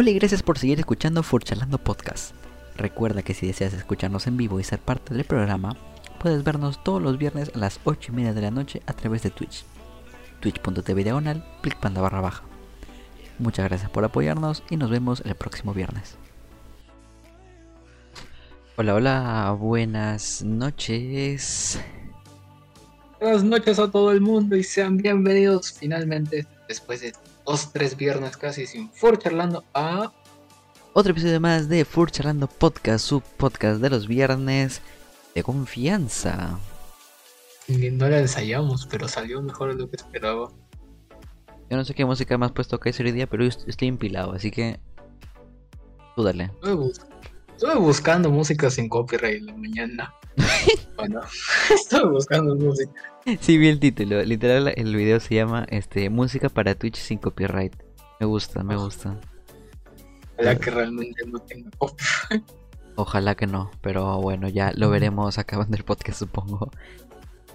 Hola y gracias por seguir escuchando Furchalando Podcast. Recuerda que si deseas escucharnos en vivo y ser parte del programa, puedes vernos todos los viernes a las 8 y media de la noche a través de Twitch. Twitch.tv diagonal, panda barra baja. Muchas gracias por apoyarnos y nos vemos el próximo viernes. Hola, hola, buenas noches. Buenas noches a todo el mundo y sean bienvenidos finalmente después de dos, tres viernes casi sin Fur charlando a otro episodio más de Fur charlando podcast, su podcast de los viernes de confianza. No la ensayamos, pero salió mejor de lo que esperaba. Yo no sé qué música más puesto acá ese día, pero yo estoy empilado, así que tú dale. Estuve buscando música sin copyright la mañana. bueno, estuve buscando música. Sí, vi el título. Literal, el video se llama este Música para Twitch sin copyright. Me gusta, me gusta. Ojalá que realmente no tenga copyright. Ojalá que no, pero bueno, ya lo veremos acabando el podcast, supongo.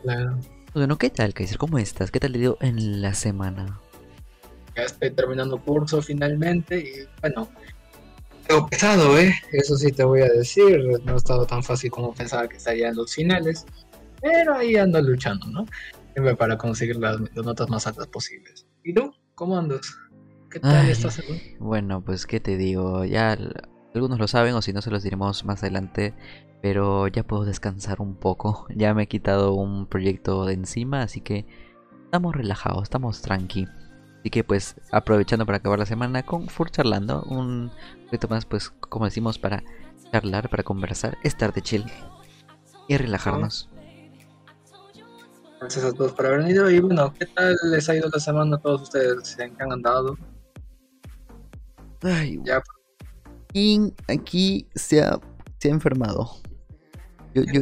Claro. Bueno, ¿qué tal, Kaiser? ¿Cómo estás? ¿Qué tal le dio en la semana? Ya estoy terminando curso finalmente y bueno, tengo pesado, ¿eh? Eso sí te voy a decir. No ha estado tan fácil como pensaba que estaría en los finales. Pero ahí ando luchando, ¿no? Siempre para conseguir las, notas más altas posibles. ¿Y tú? ¿Cómo andas? ¿Qué tal estás? Bueno, pues qué te digo, ya algunos lo saben o si no se los diremos más adelante, pero ya puedo descansar un poco. Ya me he quitado un proyecto de encima, así que estamos relajados, estamos tranqui. Así que pues aprovechando para acabar la semana con Fur charlando, un poquito más pues como decimos para charlar, para conversar, estar de chill y relajarnos. Gracias a todos por haber venido y bueno, ¿qué tal les ha ido la semana a todos ustedes? ¿En qué han andado? Ay, ya. ¿Quién aquí se ha, se ha enfermado? Yo, yo,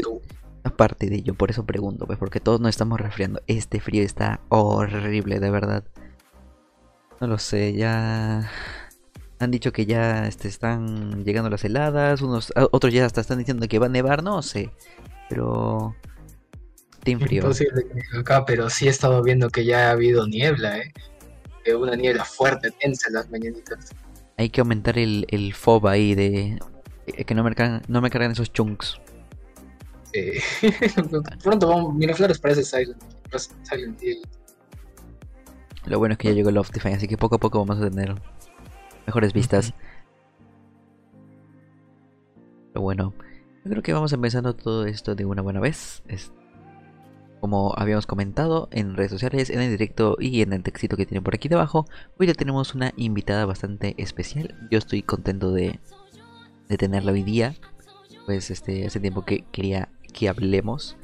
aparte de ello, por eso pregunto, pues porque todos nos estamos resfriando. Este frío está horrible, de verdad. No lo sé, ya han dicho que ya este, están llegando las heladas, unos otros ya hasta están diciendo que va a nevar, no sé, pero Team frío. Imposible que acá, pero sí he estado viendo que ya ha habido niebla, eh. Una niebla fuerte, tensa en las mañanitas. Hay que aumentar el, el FOB ahí de eh, que no me cargan, no me cargan esos chunks. Eh, pronto vamos, Miraflores parece Silent, Silent Hill. Lo bueno es que ya llegó el Optifine, así que poco a poco vamos a tener mejores vistas. Pero bueno, yo creo que vamos empezando todo esto de una buena vez. como habíamos comentado en redes sociales, en el directo y en el textito que tienen por aquí debajo, hoy ya tenemos una invitada bastante especial. Yo estoy contento de, de tenerla hoy día. Pues este hace tiempo que quería que hablemos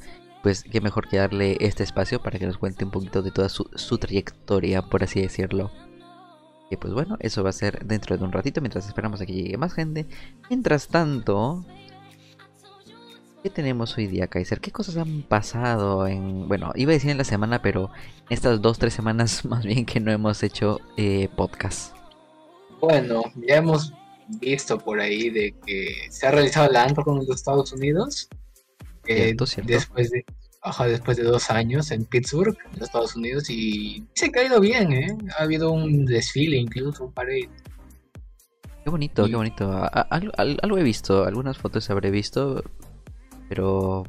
pues qué mejor que darle este espacio para que nos cuente un poquito de toda su, trayectoria, por así decirlo. Y pues bueno, eso va a ser dentro de un ratito mientras esperamos a que llegue más gente. Mientras tanto, ¿qué tenemos hoy día, Kaiser? ¿Qué cosas han pasado en... Bueno, iba a decir en la semana, pero estas dos, tres semanas más bien que no hemos hecho eh, podcast. Bueno, ya hemos visto por ahí de que se ha realizado la antro con los Estados Unidos eh, después de después de dos años en Pittsburgh, en Estados Unidos, y se ha caído bien, ¿eh? Ha habido un desfile, incluso un parade. Qué bonito, qué bonito. algo he visto, algunas fotos habré visto, pero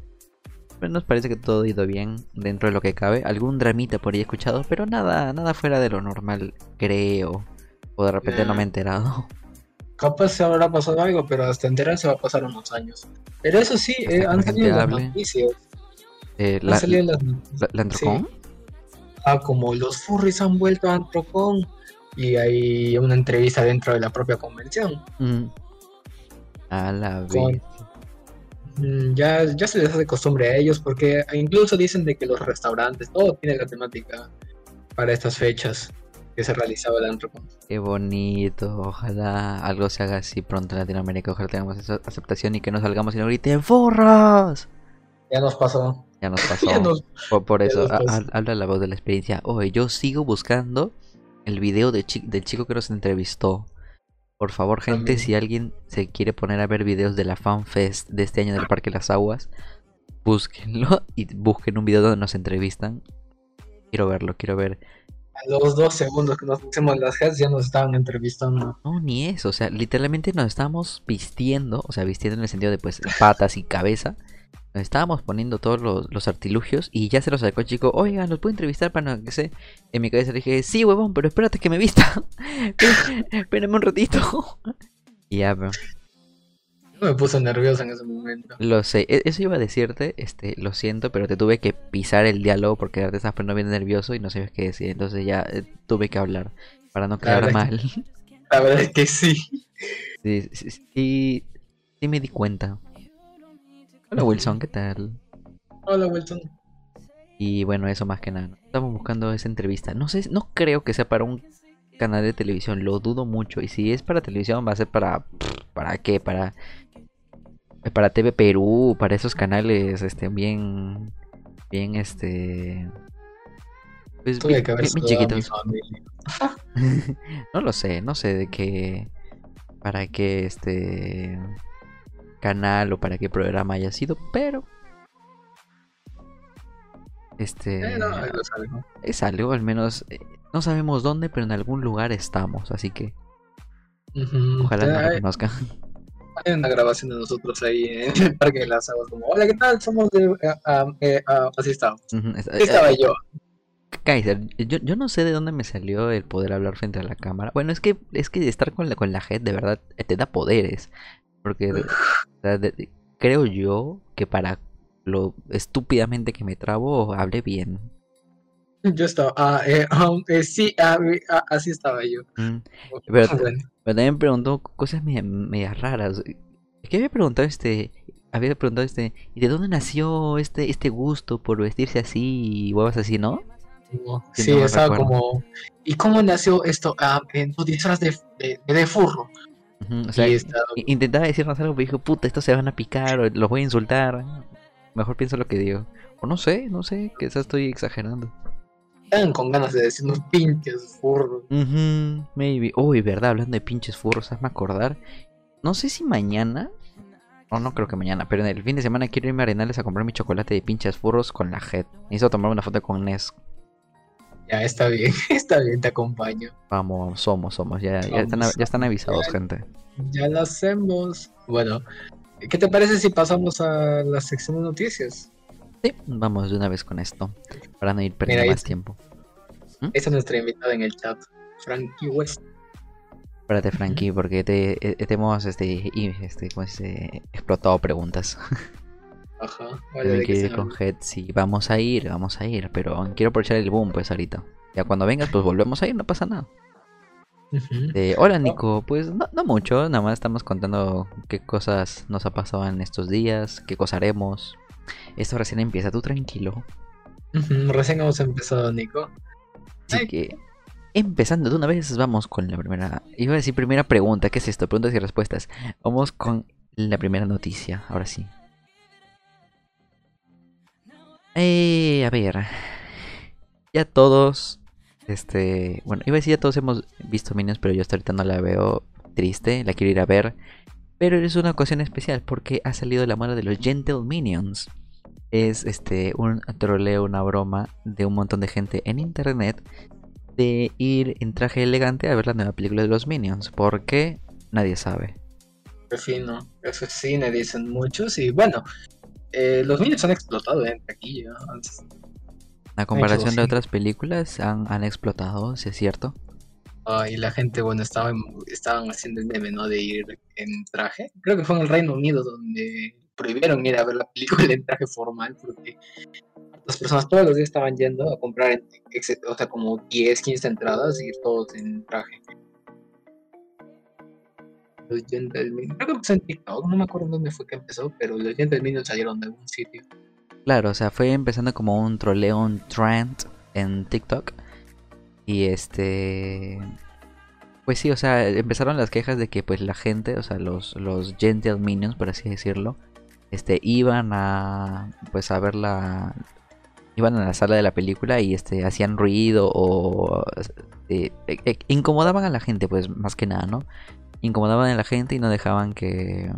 nos parece que todo ha ido bien dentro de lo que cabe. Algún dramita por ahí he escuchado, pero nada, nada fuera de lo normal, creo. O de repente no me he enterado. capaz se habrá pasado algo, pero hasta enterarse va a pasar unos años. Pero eso sí, eh, han salido las noticias. Eh, la, las noticias. Ah, como los furries han vuelto a Antrocon y hay una entrevista dentro de la propia convención. Mm. A la vez. Mm, ya, ya se les hace costumbre a ellos porque incluso dicen de que los restaurantes, todo tiene la temática para estas fechas que se realizaba el Antropon. Qué bonito, ojalá algo se haga así pronto en Latinoamérica, ojalá tengamos esa aceptación y que no salgamos y no griten ¡Forras! Ya nos pasó. Ya nos pasó. por, eso, habla la voz de la experiencia. Oye, yo sigo buscando el video del chico que nos entrevistó. Por favor, gente, si alguien se quiere poner a ver videos de la FanFest de este año del Parque Las Aguas, búsquenlo y busquen un video donde nos entrevistan. Quiero verlo, quiero ver A los dos segundos que nos pusimos las heads ya nos estaban entrevistando. No, ni eso, o sea, literalmente nos estábamos vistiendo, o sea, vistiendo en el sentido de pues patas y cabeza. Nos estábamos poniendo todos los, los artilugios y ya se los sacó el chico, oigan, ¿los puedo entrevistar para no que sé? En mi cabeza le dije, sí, huevón, pero espérate que me vista. Espérame un ratito. y ya, pero... Yo me puse nervioso en ese momento. Lo sé, e- eso iba a decirte, este, lo siento, pero te tuve que pisar el diálogo porque te estabas poniendo bien nervioso y no sabías qué decir, entonces ya eh, tuve que hablar para no quedar mal. La verdad es que sí. Sí, sí, sí, sí me di cuenta. Hola Wilson, ¿qué tal? Hola, Wilson. Y bueno, eso más que nada. Estamos buscando esa entrevista. No sé, no creo que sea para un canal de televisión, lo dudo mucho. Y si es para televisión, va a ser para. ¿Para qué? Para. Para TV Perú, para esos canales, este, bien. Bien, este. Pues bien, bien- bien chiquitos. no lo sé, no sé de qué. Para qué este. Canal o para qué programa haya sido, pero. Este. Eh, no. Es algo, al menos eh, no sabemos dónde, pero en algún lugar estamos, así que Ujú. ojalá nos reconozcan. Hay una grabación de nosotros ahí en el Parque de las Aguas, como, hola, ¿qué tal? Somos de... eh, ah, eh, ah", así estamos. Estaba yo. Kaiser, yo, yo no sé de dónde me salió el poder hablar frente a la cámara. Bueno, es que es que estar con la, con la gente de verdad te da poderes. Porque sea, de- de- creo yo que para lo estúpidamente que me trabo, hablé bien. Yo estaba, ah, eh, ah, eh, sí, ah, eh, ah, así estaba yo. Mm, Pero- Bueno, Pero también preguntó cosas media- medias raras. Es que había preguntado este. Había preguntado este. ¿Y de dónde nació este, este gusto por vestirse así y huevas así, no? Sí, sí, no me estaba recuerdo. como, ¿y cómo nació esto? Ah, en de, de furro. O sea, estaba, intentaba decirnos algo, pero dijo, puta, estos se van a picar o los voy a insultar. Mejor pienso lo que digo. O no sé, no sé, quizás estoy exagerando. estaban con ganas de decir unos pinches furros. Ujú, maybe. Uy, verdad, hablando de pinches furros, hazme acordar. No sé si mañana. O no creo que mañana, pero en el fin de semana quiero irme a Arenales a comprar mi chocolate de pinches furros con la head. Necesito tomar una foto con Nes. Ya, está bien, está bien, te acompaño. Vamos, somos, somos. Ya, ya, están, Vamos. ya están avisados, Ya. gente. Ya lo hacemos. Bueno, ¿qué te parece si pasamos a la sección de noticias? Sí, vamos de una vez con esto. Para no ir perdiendo más tiempo. Esa es nuestra invitada en el chat, Frankie West. Espérate, Frankie, porque te, eh, te hemos este, este, ¿cómo se dice? explotado preguntas. Ajá, vale, Pero ¿de hay que qué se ir con? Head, sí, vamos a ir, vamos a ir, pero quiero aprovechar el boom pues ahorita. Ya cuando vengas pues volvemos a ir, no pasa nada. Eh, hola Nico, pues no, no mucho, nada más estamos contando qué cosas nos ha pasado en estos días, qué cosas haremos. Esto recién empieza, tú tranquilo. Recién hemos empezado, Nico. Así Ay. que, empezando de una vez, vamos con la primera. Iba a decir primera pregunta, ¿qué es esto? Preguntas y respuestas. Vamos con la primera noticia, ahora sí. Eh, a ver. Ya todos. Este. Bueno, iba a decir ya todos hemos visto Minions, pero yo hasta ahorita no la veo triste. La quiero ir a ver. Pero es una ocasión especial porque ha salido la moda de los Gentle Minions. Es este un troleo, una broma de un montón de gente en internet de ir en traje elegante a ver la nueva película de los Minions. ¿Por qué? Nadie sabe. Qué fino. Eso es cine, dicen muchos. Y bueno, eh, los niños han explotado en taquilla. antes. A comparación de sí. otras películas, han, han explotado, si es cierto. Ah, y la gente, bueno, estaba, estaban haciendo el meme, ¿no? De ir en traje. Creo que fue en el Reino Unido donde prohibieron ir a ver la película en traje formal porque las personas todos los días estaban yendo a comprar, o sea, como 10, 15 entradas y ir todos en traje. Los Gentle Minions, creo que empezó en TikTok, no me acuerdo dónde fue que empezó, pero los Gentle Minions salieron de algún sitio. Claro, o sea, fue empezando como un troleo, un trend en TikTok. Y este. Pues sí, o sea, empezaron las quejas de que pues la gente, o sea, los, los Gentle Minions, por así decirlo, este, iban a pues a ver la. Iban a la sala de la película y este hacían ruido o eh, eh, incomodaban a la gente, pues más que nada, ¿no? Incomodaban a la gente y no dejaban que,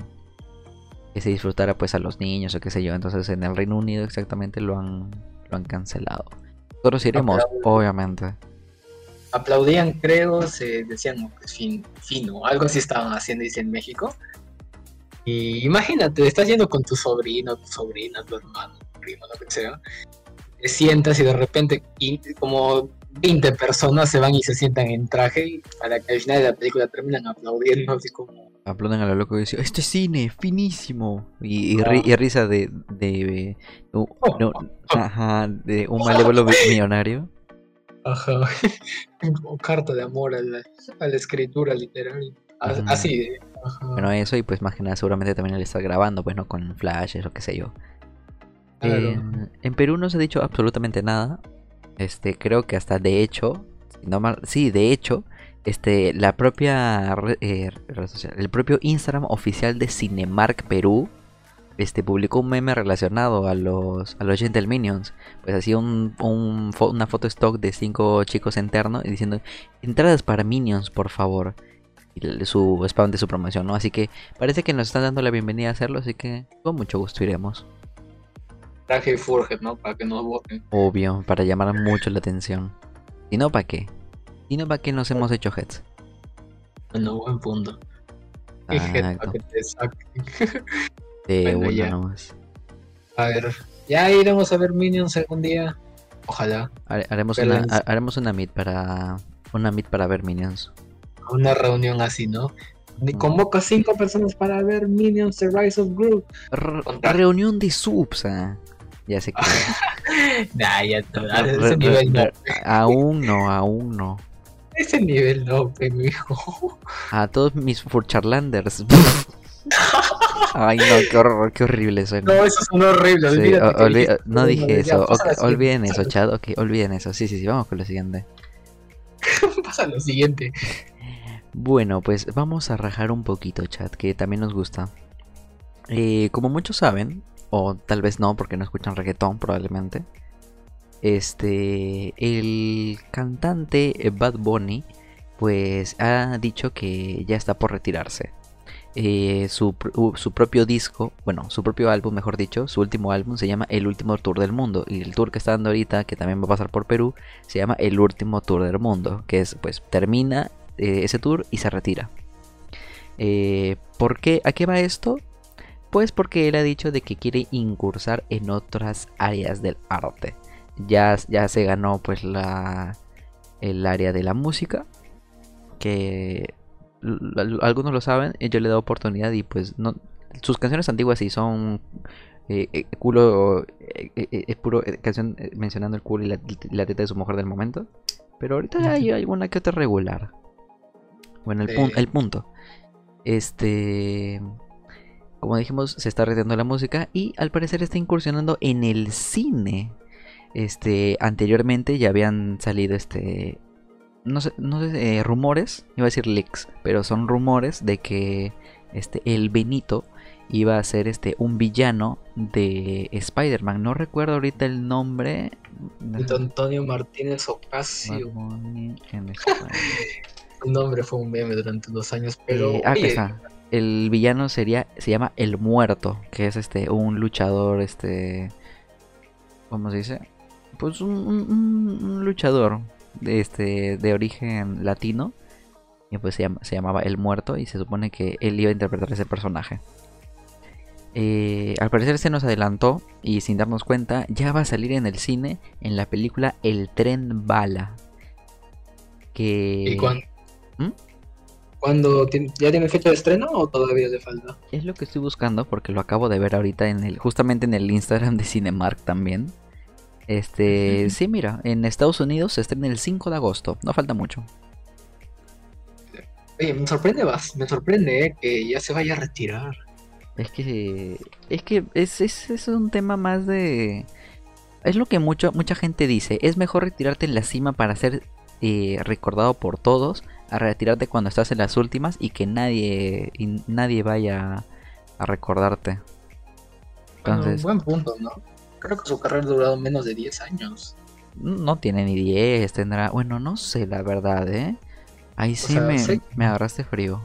que se disfrutara pues a los niños o qué sé yo. Entonces en el Reino Unido exactamente lo han, lo han cancelado. Nosotros iremos, obviamente. aplaudían, creo, se decían que es fin, fino, algo así estaban haciendo, dice en México. Y imagínate, estás yendo con tu sobrino, tu sobrina, tu hermano, tu primo, lo que sea. Te sientas y de repente, y como 20 personas se van y se sientan en traje y para que al final de la película terminan aplaudiendo, así como. Aplauden a lo loco y dicen, este cine, finísimo. Y, y, ri- y risa de, de, uh, Oh, no, oh, ajá, de un malévolo mi- millonario. Ajá. Como carta de amor a la, a la escritura literal. A- Ujú. Así de. Ajá. Bueno, eso y pues más que nada seguramente también le está grabando, pues no con flashes o qué sé yo. Claro. En Perú no se ha dicho absolutamente nada. Este, creo que hasta de hecho, no sí, de hecho, este, la propia eh, red social, el propio Instagram oficial de Cinemark Perú, este, publicó un meme relacionado a los, a los Gentle Minions. Pues hacía un, una foto stock de cinco chicos en terno y diciendo entradas para Minions, por favor. Y su spam de su promoción, ¿no? Así que parece que nos están dando la bienvenida a hacerlo, así que con mucho gusto iremos. Traje y Furget, ¿no? Para que nos voten. Obvio, para llamar mucho la atención. Si no, ¿para qué? Si no, ¿para qué nos hemos hecho heads? Bueno, buen punto. Y gente para Exacto. que te saquen. De Bueno, una ya. nomás. A ver, ya iremos a ver Minions algún día. Ojalá. Hare- Haremos Pero una, haremos una meet para. Una meet para ver Minions. Una reunión así, ¿no? Ni Mm. convoca cinco personas para ver Minions The Rise of Group. R- Contar. reunión de subs, ah. Ya sé que. Nah, ya no, a Re- ese re- nivel no. aún no, aún no. Ese nivel no, pe, mijo. A todos mis furcharlanders. Ay, no, qué horror, qué horrible suena. No, eso es horrible. Sí, que no dije eso. olviden eso, chat. Ok, olviden eso. Sí, sí, sí. Vamos con lo siguiente. Pasa lo siguiente. Bueno, pues vamos a rajar un poquito, chat, que también nos gusta. Eh, como muchos saben, o tal vez no, porque no escuchan reggaetón probablemente. Este, el cantante Bad Bunny, pues ha dicho que ya está por retirarse. Eh, su, su propio disco, bueno, su propio álbum, mejor dicho, su último álbum se llama El Último Tour del Mundo. Y el tour que está dando ahorita, que también va a pasar por Perú, se llama El Último Tour del Mundo. Que es, pues, termina eh, ese tour y se retira. Eh, ¿Por qué? ¿A qué va esto? Pues porque él ha dicho de que quiere incursar en otras áreas del arte. Ya, ya se ganó pues la el área de la música. Que algunos lo saben, y yo le he dado oportunidad y pues no. Sus canciones antiguas sí son eh, eh, culo. eh, eh, eh, es puro eh, canción eh, mencionando el culo y la, la teta de su mujer del momento. Pero ahorita hay alguna que otra regular. Bueno, el, pun- el punto. Este. Como dijimos, se está retirando la música y al parecer está incursionando en el cine. Este, anteriormente ya habían salido este. No sé, no sé, eh, rumores, iba a decir leaks, pero son rumores de que este, el Benito iba a ser este, un villano de Spider-Man. No recuerdo ahorita el nombre. De Antonio Martínez Ocasio. Su nombre fue un meme durante unos años, pero. Eh, ah, oye. El villano sería, se llama El Muerto, que es este un luchador, este, ¿cómo se dice? Pues un, un- un- un luchador de este de origen latino y pues se, llama- se llamaba El Muerto y se supone que él iba a interpretar ese personaje. Eh, al parecer se nos adelantó y sin darnos cuenta ya va a salir en el cine en la película El Tren Bala. Que ¿Y cuándo? ¿Mm? ¿Cuándo ¿Ya tiene fecha de estreno o todavía le falta? Es lo que estoy buscando porque lo acabo de ver ahorita en el justamente en el Instagram de Cinemark también. Este, sí, mira, en Estados Unidos se estrena el 5 de agosto, no falta mucho. Oye, me sorprende, vas, me sorprende eh, que ya se vaya a retirar. Es que es que es, es, es un tema más de es lo que mucho mucha gente dice, es mejor retirarte en la cima para ser eh, recordado por todos a retirarte cuando estás en las últimas y que nadie y nadie vaya a recordarte. Bueno, Entonces, buen punto, ¿no? Creo que su carrera ha durado menos de 10 años. No tiene ni 10, tendrá. Bueno, no sé la verdad, ¿eh? Ahí sí sea, me, sé- me agarraste frío.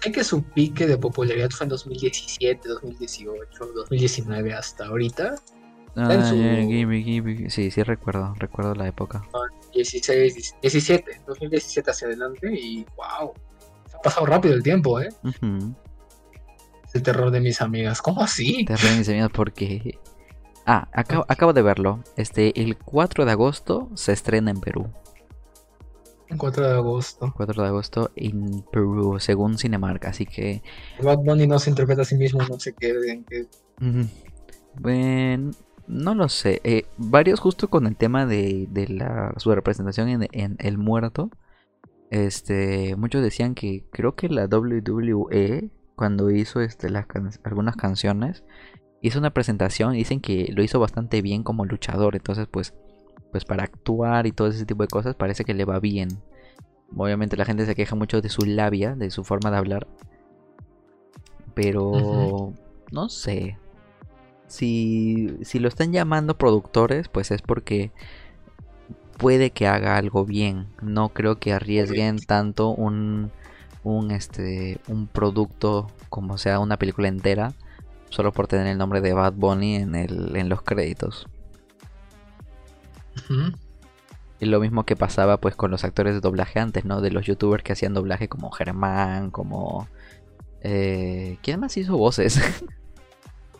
Sé que su pique de popularidad fue en 2017, 2018, 2019 hasta ahorita. En Ah, su- yeah. Sí, sí recuerdo, recuerdo la época. Y 2016, 17, 2017 hacia adelante y wow, se ha pasado rápido el tiempo, ¿eh? El terror de mis amigas. ¿Cómo así? Te ríen mis amigos porque... Ah, acabo, acabo de verlo. Este, el 4 de agosto se estrena en Perú. El 4 de agosto. 4 de agosto en Perú, según Cinemark. Así que... Bad Bunny no se interpreta a sí mismo, no sé qué. en qué- bueno, no lo sé. Eh, varios justo con el tema de, de la, su representación en, en El Muerto. Este, muchos decían que creo que la WWE cuando hizo este, las can- algunas canciones hizo una presentación y dicen que lo hizo bastante bien como luchador. Entonces, pues, pues para actuar y todo ese tipo de cosas parece que le va bien. Obviamente la gente se queja mucho de su labia, de su forma de hablar. Pero no sé. Si, si lo están llamando productores, pues es porque puede que haga algo bien. No creo que arriesguen tanto un, un, este, un producto como sea una película entera solo por tener el nombre de Bad Bunny en, el, en los créditos. Y lo mismo que pasaba pues con los actores de doblaje antes, ¿no? De los youtubers que hacían doblaje como Germán, como... Eh, ¿Quién más hizo voces?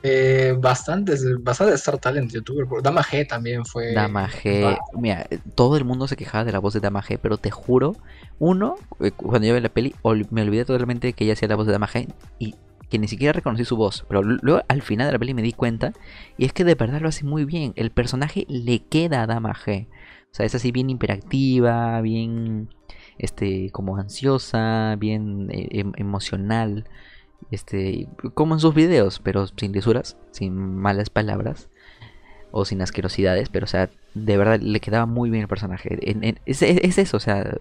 Eh, bastantes, bastantes Star Talent youtuber. Dama G también fue. Dama G. Mira, todo el mundo se quejaba de la voz de Dama G, pero te juro, uno, eh, cuando yo vi la peli, ol- me olvidé totalmente que ella hacía la voz de Dama G y que ni siquiera reconocí su voz. Pero luego al final de la peli me di cuenta y es que de verdad lo hace muy bien. El personaje le queda a Dama G. O sea, es así bien hiperactiva, bien, este, como ansiosa, bien eh, em- emocional. Este, como en sus videos, pero sin lisuras, sin malas palabras o sin asquerosidades, pero o sea, de verdad le quedaba muy bien el personaje. En- en- es, es- es eso, o sea,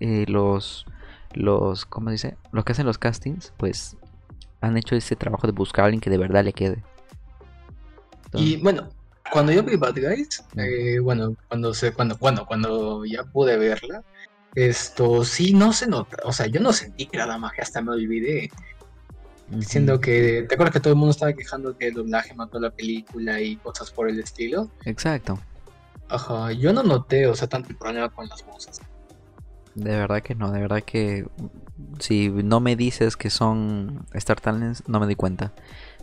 eh, los, los, ¿cómo se dice? Los que hacen los castings, pues han hecho ese trabajo de buscar a alguien que de verdad le quede. Y bueno, cuando yo vi Bad Guys, eh, bueno, cuando se, cuando, cuando, cuando ya pude verla, esto sí no se nota, o sea, yo no sentí que era Dama G, hasta me olvidé. Diciendo que, ¿te acuerdas que todo el mundo estaba quejando que el doblaje mató la película y cosas por el estilo? Exacto, Ajá, yo no noté, o sea, tanto el problema con las voces. de verdad que no, de verdad que mm, si no me dices que son Star Talents, no me di cuenta.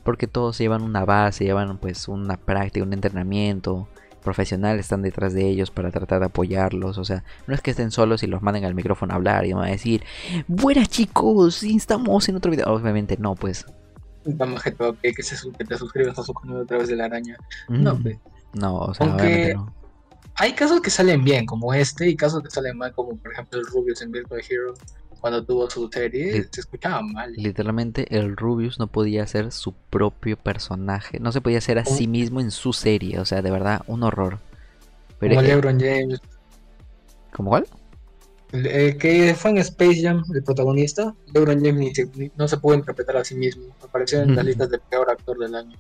Porque todos llevan una base, llevan pues una práctica, un entrenamiento. Profesionales están detrás de ellos para tratar de apoyarlos. O sea, no es que estén solos y los manden al micrófono a hablar y van a decir, buenas chicos, estamos en otro video. Obviamente no, pues. Todo, que, que, se, su- que te suscribas a su canal a través de la araña. No, Mm, pues. no, o sea, Aunque- obviamente no. Hay casos que salen bien, como este, y casos que salen mal, como por ejemplo el Rubius en Virtual Hero, cuando tuvo su serie, se escuchaba mal. Literalmente el Rubius no podía ser su propio personaje. No se podía ser a sí mismo en su serie. O sea, de verdad, un horror. Pero, como eh, LeBron James, ¿Cómo cuál? el que fue en Space Jam, el protagonista, LeBron James ni se- ni- no se pudo interpretar a sí mismo. Apareció en las listas de peor actor del año.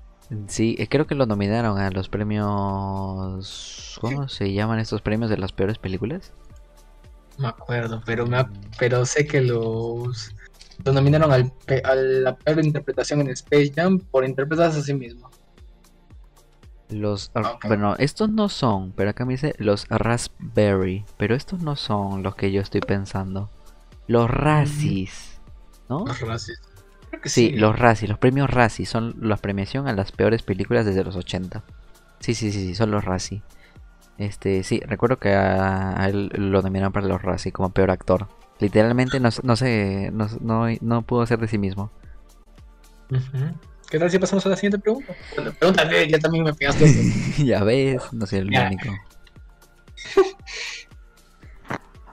Sí, eh, creo que lo nominaron a los premios. ¿Cómo se llaman estos premios de las peores películas? Me acuerdo, pero, me, pero sé que los, los nominaron al, a la peor interpretación en Space Jam por interpretarse a sí mismo. Los. ar- Ok. Bueno, estos no son, pero acá me dice los Raspberry. Pero estos no son los que yo estoy pensando. Los Razzies, ¿no? Los. Creo que Sí, los Razzies, los premios Razzie son la premiación a las peores películas desde los 80. Sí, sí, sí, sí, son los Razzie. Este, sí, recuerdo que a, a él lo nominaron para los Razzie como peor actor. Literalmente no, no sé, no, no, no pudo ser de sí mismo. ¿Qué tal si pasamos a la siguiente pregunta? Bueno, pregúntale, ya también me pegaste ya ves, no soy el Ya. único.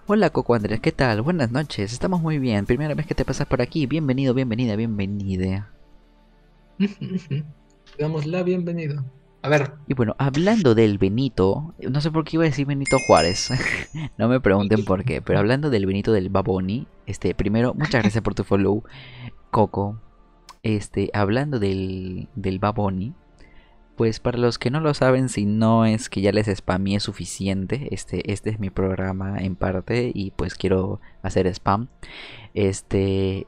Hola Coco Andrés, ¿qué tal? Buenas noches, estamos muy bien. Primera vez que te pasas por aquí. Bienvenido, bienvenida, bienvenida. Damos la bienvenida. A ver, Y bueno, hablando del Benito, no sé por qué iba a decir Benito Juárez, no me pregunten por qué, pero hablando del Benito del Baboni, este, primero, muchas gracias por tu follow, Coco. Este, hablando del, del Baboni, pues para los que no lo saben, si no es que ya les spamé suficiente, este, este es mi programa en parte y pues quiero hacer spam. Este,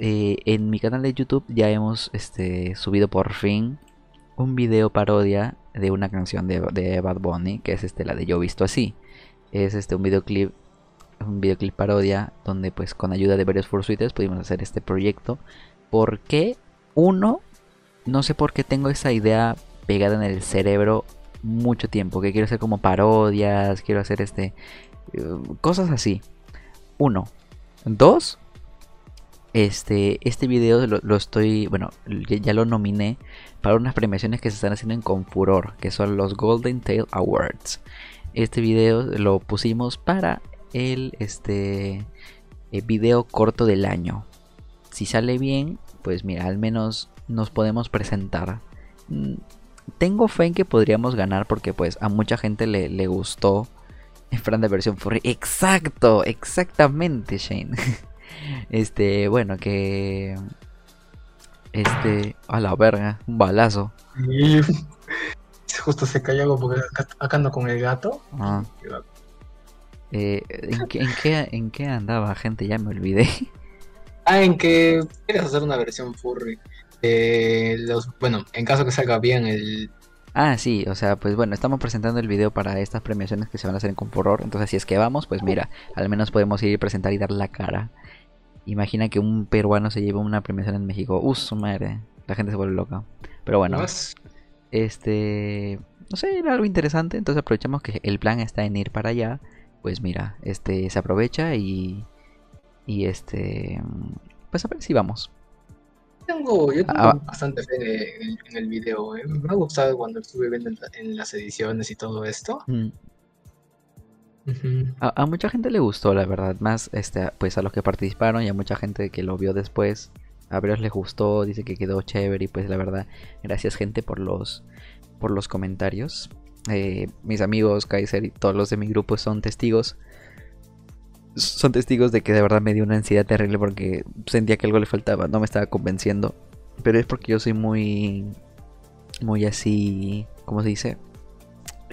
eh, en mi canal de YouTube ya hemos este, subido por fin un video parodia de una canción de, Bad Bunny, que es este, la de Yo Visto Así. es este un videoclip un videoclip parodia donde pues con ayuda de varios fursuiters pudimos hacer este proyecto. Porque uno no sé por qué tengo esa idea pegada en el cerebro mucho tiempo que quiero hacer como parodias quiero hacer este eh, cosas así. Uno. Dos este, este video lo, estoy, bueno, ya, lo nominé para unas premiaciones que se están haciendo en Confuror, que son los Golden Tail Awards. Este video lo pusimos para el este, eh, video corto del año. Si sale bien, pues mira, al menos nos podemos presentar. Mm, tengo fe en que podríamos ganar porque pues a mucha gente le, le gustó en plan de versión furry. Exacto, exactamente, Shane. Este, bueno, que. Este. A la verga, un balazo. justo se cayó porque acá ando con el gato. Ah. Eh, ¿en, qué, ¿en, qué, andaba, gente? Ya me olvidé. Ah, en que quieres hacer una versión furry. los, bueno, en caso que salga bien el, Ah, sí, o sea, pues bueno, estamos presentando el video para estas premiaciones que se van a hacer en Conforor. Entonces, si es que vamos, pues mira, al menos podemos ir a presentar y dar la cara. Imagina que un peruano se lleva una premiación en México. ¡Uh, su madre! La gente se vuelve loca. Pero bueno, este. No sé, era algo interesante. Entonces aprovechamos que el plan está en ir para allá. Pues mira, este se aprovecha y. Y este. Pues a ver si vamos. Tengo, yo tengo ah, bastante fe en, el video. ¿eh? Me ha gustado cuando estuve viendo en, las ediciones y todo esto. A, mucha gente le gustó, la verdad. Más este, pues a los que participaron y a mucha gente que lo vio después. A varios les gustó, dice que quedó chévere. Y pues la verdad, gracias gente por los, por los comentarios. Eh, mis amigos Kaiser y todos los de mi grupo son testigos. Son testigos de que de verdad me dio una ansiedad terrible porque sentía que algo le faltaba, no me estaba convenciendo. Pero es porque yo soy muy. Muy así. ¿Cómo se dice?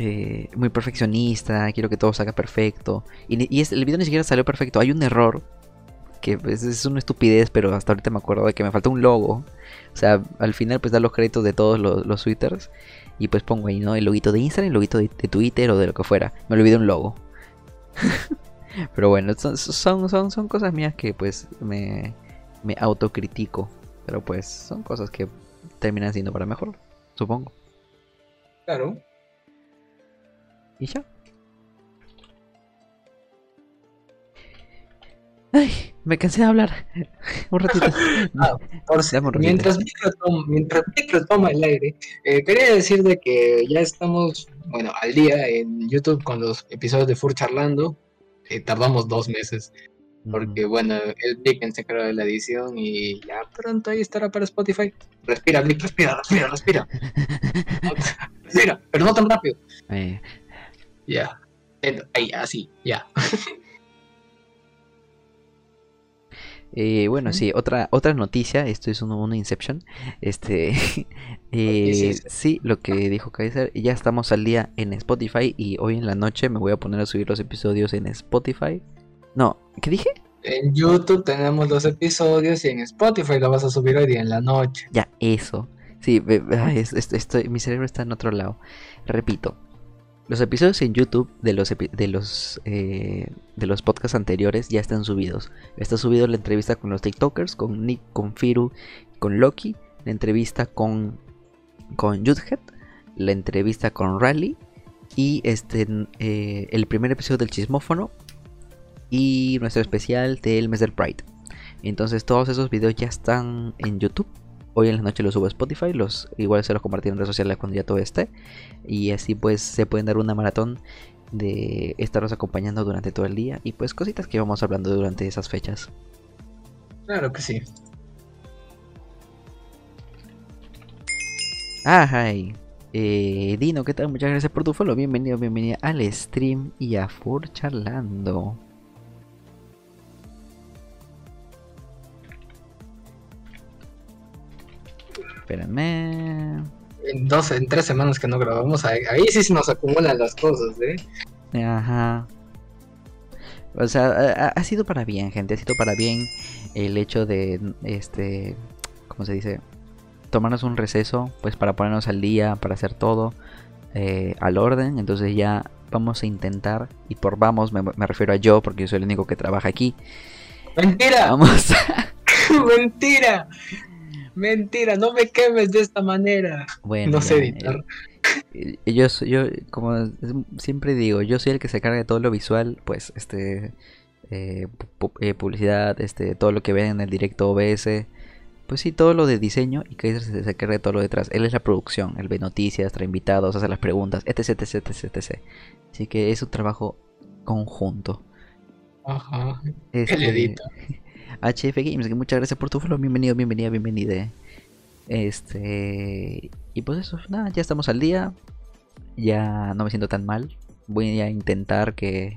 Eh, muy perfeccionista, quiero que todo salga perfecto. Y, el video ni siquiera salió perfecto. Hay un error que pues, es una estupidez, pero hasta ahorita me acuerdo de que me falta un logo. O sea, al final pues da los créditos de todos los, los twitters y pues pongo ahí, ¿no? El loguito de Instagram, el loguito de, Twitter o de lo que fuera. Me olvidé un logo. pero bueno, son, son, son, cosas mías que pues me, me autocritico. Pero pues son cosas que terminan siendo para mejor, supongo. Claro. Y ya. Ay, me cansé de hablar. un ratito. Ah, mientras, micro toma, mientras micro toma el aire, eh, quería decir de que ya estamos, bueno, al día en YouTube con los episodios de Fur charlando. Eh, tardamos dos meses. Porque, bueno, el Vic se encarga de la edición y ya pronto ahí estará para Spotify. Respira, Vic, respira, respira, respira. respira, pero no tan rápido. Eh, ya. Ahí, así, ya. Eh, bueno, sí, otra, otra noticia, esto es una Inception. Este, eh, sí, lo que dijo Kaiser, ya estamos al día en Spotify y hoy en la noche me voy a poner a subir los episodios en Spotify. No, ¿qué dije? En YouTube tenemos los episodios y en Spotify lo vas a subir hoy día en la noche. Ya, eso. Sí, estoy, mi cerebro está en otro lado. Repito, los episodios en YouTube de los, de los, eh, de los podcasts anteriores ya están subidos. Está subido la entrevista con los TikTokers, con Nick, con Firu, con Loki, la entrevista con, con Judhead, la entrevista con Rally y este, eh, el primer episodio del chismófono y nuestro especial del mes del Pride. Entonces todos esos videos ya están en YouTube Hoy en la noche los subo a Spotify, los igual se los compartiré en redes sociales cuando ya todo esté. Y así pues se pueden dar una maratón de estarlos acompañando durante todo el día y pues cositas que vamos hablando durante esas fechas. Claro que sí. Ah, eh, Dino, ¿qué tal? Muchas gracias por tu follow. Bienvenido, bienvenida al stream y a Fur charlando. Espérame. En dos, en tres semanas que no grabamos, ahí, sí se nos acumulan las cosas, ¿eh? Ajá. O sea, ha, sido para bien, gente. Ha sido para bien el hecho de, este, ¿cómo se dice? Tomarnos un receso, pues para ponernos al día, para hacer todo. eh, al orden. Entonces ya vamos a intentar, y por vamos me, me refiero a yo, porque yo soy el único que trabaja aquí. Mentira, Vamos a... mentira, mentira, no me quemes de esta manera. Bueno, no sé ya, editar. eh, yo, yo, como siempre digo, yo soy el que se carga de todo lo visual, pues, este, eh, pu- eh, publicidad, este, todo lo que ven en el directo OBS, pues sí, todo lo de diseño y Kaiser se, se carga de todo lo detrás. Él es la producción, él ve noticias, trae invitados, hace las preguntas, etc, etc, etc, etc. Así que es un trabajo conjunto. Ajá, Este, él edita. HF Games, que muchas gracias por tu follow, bienvenido, bienvenida, bienvenida. Este, y pues eso, nada, ya estamos al día. Ya no me siento tan mal. Voy a intentar que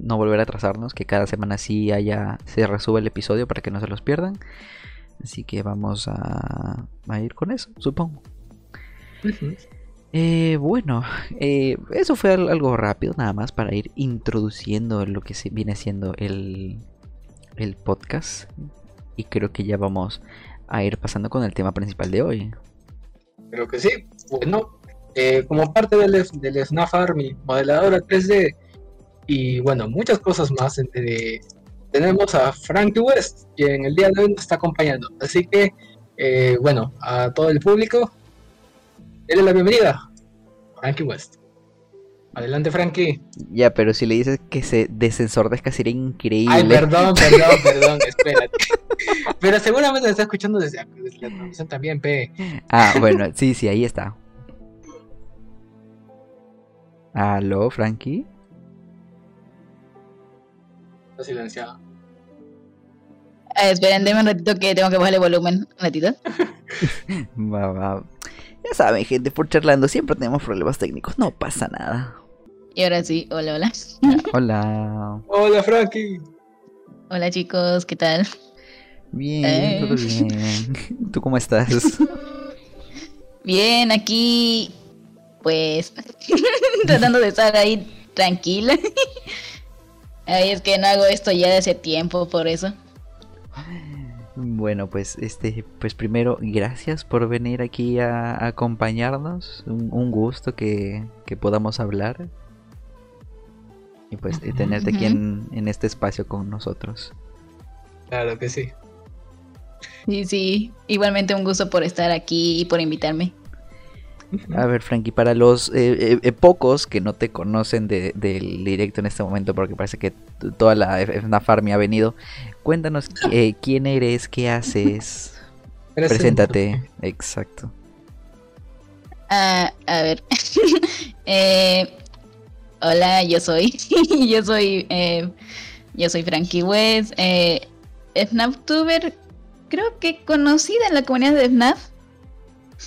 no volver a atrasarnos, que cada semana sí haya se resuba el episodio para que no se los pierdan. Así que vamos a, a ir con eso, supongo. Eh, bueno, eh, eso fue al- algo rápido, nada más para ir introduciendo lo que viene siendo el, el podcast. Y creo que ya vamos a ir pasando con el tema principal de hoy. Creo que sí. Bueno, eh, como parte del, del FNAF Army, modeladora 3D y bueno, muchas cosas más, eh, tenemos a Frankie West, quien el día de hoy nos está acompañando. Así que, eh, bueno, a todo el público, denle la bienvenida, Frankie West. Adelante, Frankie. Ya, pero si le dices que se desensordezca sería increíble. Ay, perdón, perdón, perdón, espérate. Pero seguramente me está escuchando desde, desde la transmisión también, P. Ah, bueno, sí, sí, ahí está. Aló, Frankie. Está silenciado. Ah, esperen, denme un ratito que tengo que bajarle el volumen. Un ratito. Va, va. Ya saben, gente, por charlando siempre tenemos problemas técnicos. No pasa nada. Y ahora sí, hola, hola. Hola. Hola, Frankie. Hola chicos, ¿qué tal? Bien, Eh. todo bien. ¿Tú cómo estás? Bien, aquí, pues, tratando de estar ahí tranquila. Ay, es que no hago esto ya de hace tiempo, por eso. Bueno, pues este, pues primero, gracias por venir aquí a, a acompañarnos. Un, un gusto que, que podamos hablar. Y pues eh, tenerte aquí en, en este espacio con nosotros. Claro que sí. Sí, sí, igualmente un gusto por estar aquí y por invitarme. A ver, Frankie, para los eh, eh, eh, pocos que no te conocen de- del directo en este momento, porque parece que toda la F- FNAF Army ha venido, cuéntanos eh, quién eres, qué haces. Preséntate. Exacto. Ah, a ver. Eh, hola, yo soy. yo soy. eh, yo soy Frankie West. Eh, FNAFtuber. Creo que conocida en la comunidad de FNAF.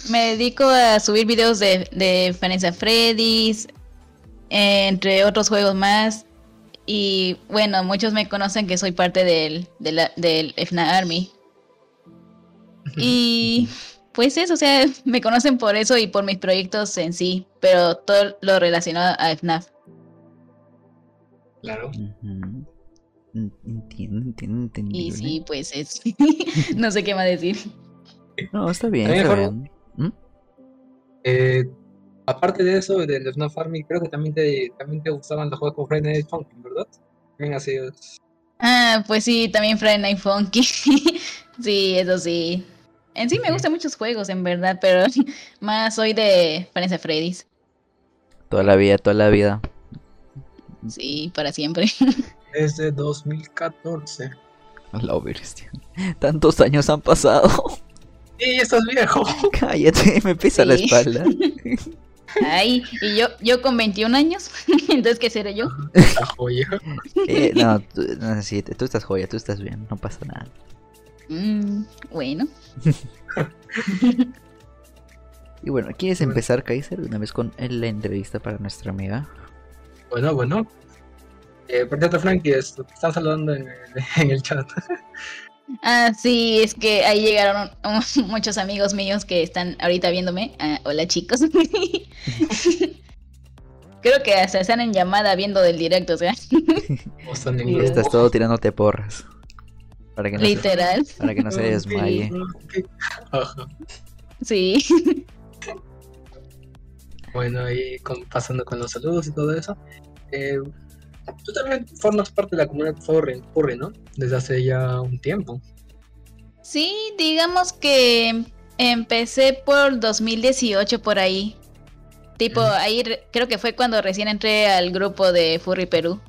Me dedico a subir videos de, de Vanessa Freddy's. eh, entre otros juegos más. Y bueno, muchos me conocen que soy parte del, de la- del FNAF Army. Y pues eso, o sea, me conocen por eso y por mis proyectos en sí, pero todo lo relacionado a FNAF. Claro. Ujú. En- Entiendo, entiendo, entendible. Y sí, pues es. no sé qué más decir. No, está bien, También está formo- bien. ¿Mm? Eh, aparte de eso, del FNAF Army, creo que también te, también te gustaban los juegos con Friday Night Funkin', ¿verdad? Bien así es. Ah, pues sí, también Friday Night Funky. sí, eso sí. En sí me gustan muchos juegos, en verdad, pero más soy de Vanessa Freddy's. Toda la vida, toda la vida. Sí, para siempre. Desde 2014. La bestia. Tantos años han pasado. ¡Y estás viejo! Cállate, me pesa la Sí. espalda. Ay, y yo, yo con 21 años, entonces, ¿qué seré yo? Esta joya. Eh, no, tú, no, sí, tú estás joya, tú estás bien, no pasa nada. Mm, bueno. Y bueno, ¿quieres empezar, Kaiser, una vez con la entrevista para nuestra amiga? Bueno, bueno. Eh, por cierto, Frankie, es- te están saludando en el, en el chat. Ah, sí, es que ahí llegaron muchos amigos míos que están ahorita viéndome. Ah, hola chicos. Creo que hasta están en llamada viendo del directo, o sea, O están en Sí, grupo. Estás todo tirándote porras. Para que no se, literal. para que no se desmaye. Sí. Bueno, ahí con- pasando con los saludos y todo eso. eh, tú también formas parte de la comunidad Furry, Furry, ¿no? Desde hace ya un tiempo. Sí, digamos que empecé por 2018 por ahí. Tipo, ahí re- creo que fue cuando recién entré al grupo de Furry Perú.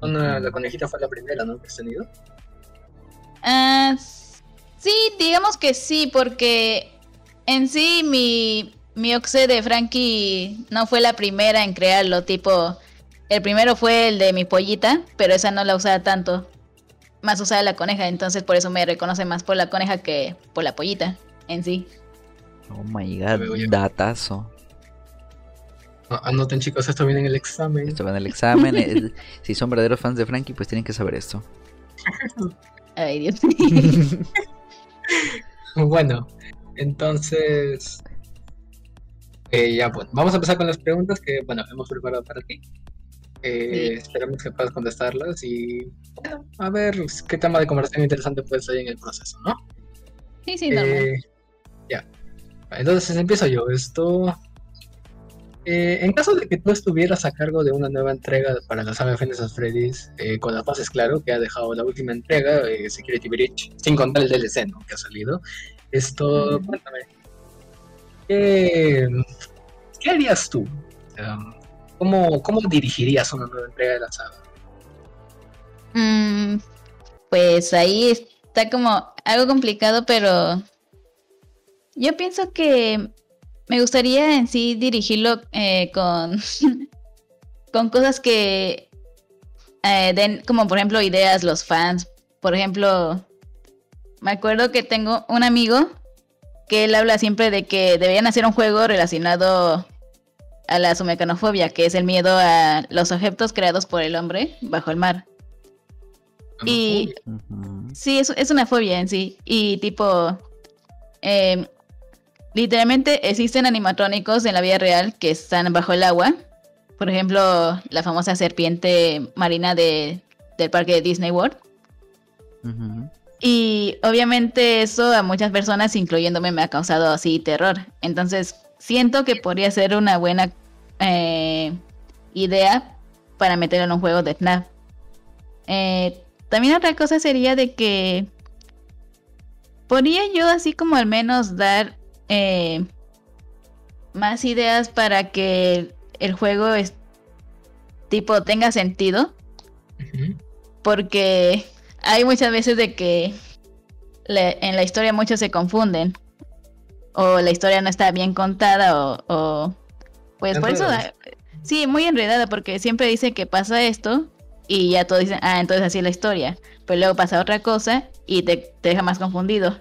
Una- la conejita fue la primera, ¿no? Que has tenido. Ah, sí, digamos que sí, porque en sí mi, mi Oxe de Frankie no fue la primera en crearlo, tipo, el primero fue el de mi pollita, pero esa no la usaba tanto, más usaba la coneja, entonces por eso me reconoce más por la coneja que por la pollita en sí. Oh my god, datazo. Ah, Anoten chicos, esto viene en el examen. Esto va en el examen. eh, si son verdaderos fans de Frankie, pues tienen que saber esto. Ay, Dios mío. Bueno, entonces... eh, ya, bueno, vamos a empezar con las preguntas que, bueno, hemos preparado para ti. Eh, Sí. Esperamos que puedas contestarlas y, bueno, a ver qué tema de conversación interesante puede salir en el proceso, ¿no? Sí, sí. Eh, ya. Entonces empiezo yo. Esto. eh, en caso de que tú estuvieras a cargo de una nueva entrega para la saga Finis of Freddy's, eh, con las fases claro que ha dejado la última entrega, eh, Security Breach, sin contar el DLC ¿no? que ha salido, esto, Ujú. cuéntame, ¿qué, qué harías tú? Um, ¿cómo, ¿Cómo dirigirías una nueva entrega de la saga? Mm, pues ahí está como algo complicado, pero yo pienso que me gustaría en sí dirigirlo eh, con, con cosas que eh, den como por ejemplo ideas los fans. Por ejemplo, me acuerdo que tengo un amigo que él habla siempre de que deberían hacer un juego relacionado a la sumecanofobia, que es el miedo a los objetos creados por el hombre bajo el mar. Y sí, es, es una fobia en sí. Y tipo, eh, literalmente existen animatrónicos en la vida real que están bajo el agua. Por ejemplo, la famosa serpiente marina de, del parque de Disney World. Y obviamente eso a muchas personas, incluyéndome, me ha causado así terror. Entonces, siento que podría ser una buena eh, idea para meterlo en un juego de FNAF. Eh, también otra cosa sería de que podría yo así como al menos dar eh, más ideas para que el juego es, tipo tenga sentido porque hay muchas veces de que en la historia muchos se confunden o la historia no está bien contada o, o- pues por eso sí muy enredada porque siempre dice que pasa esto y ya todos dicen ah entonces así es la historia pero luego pasa otra cosa y te, te deja más confundido.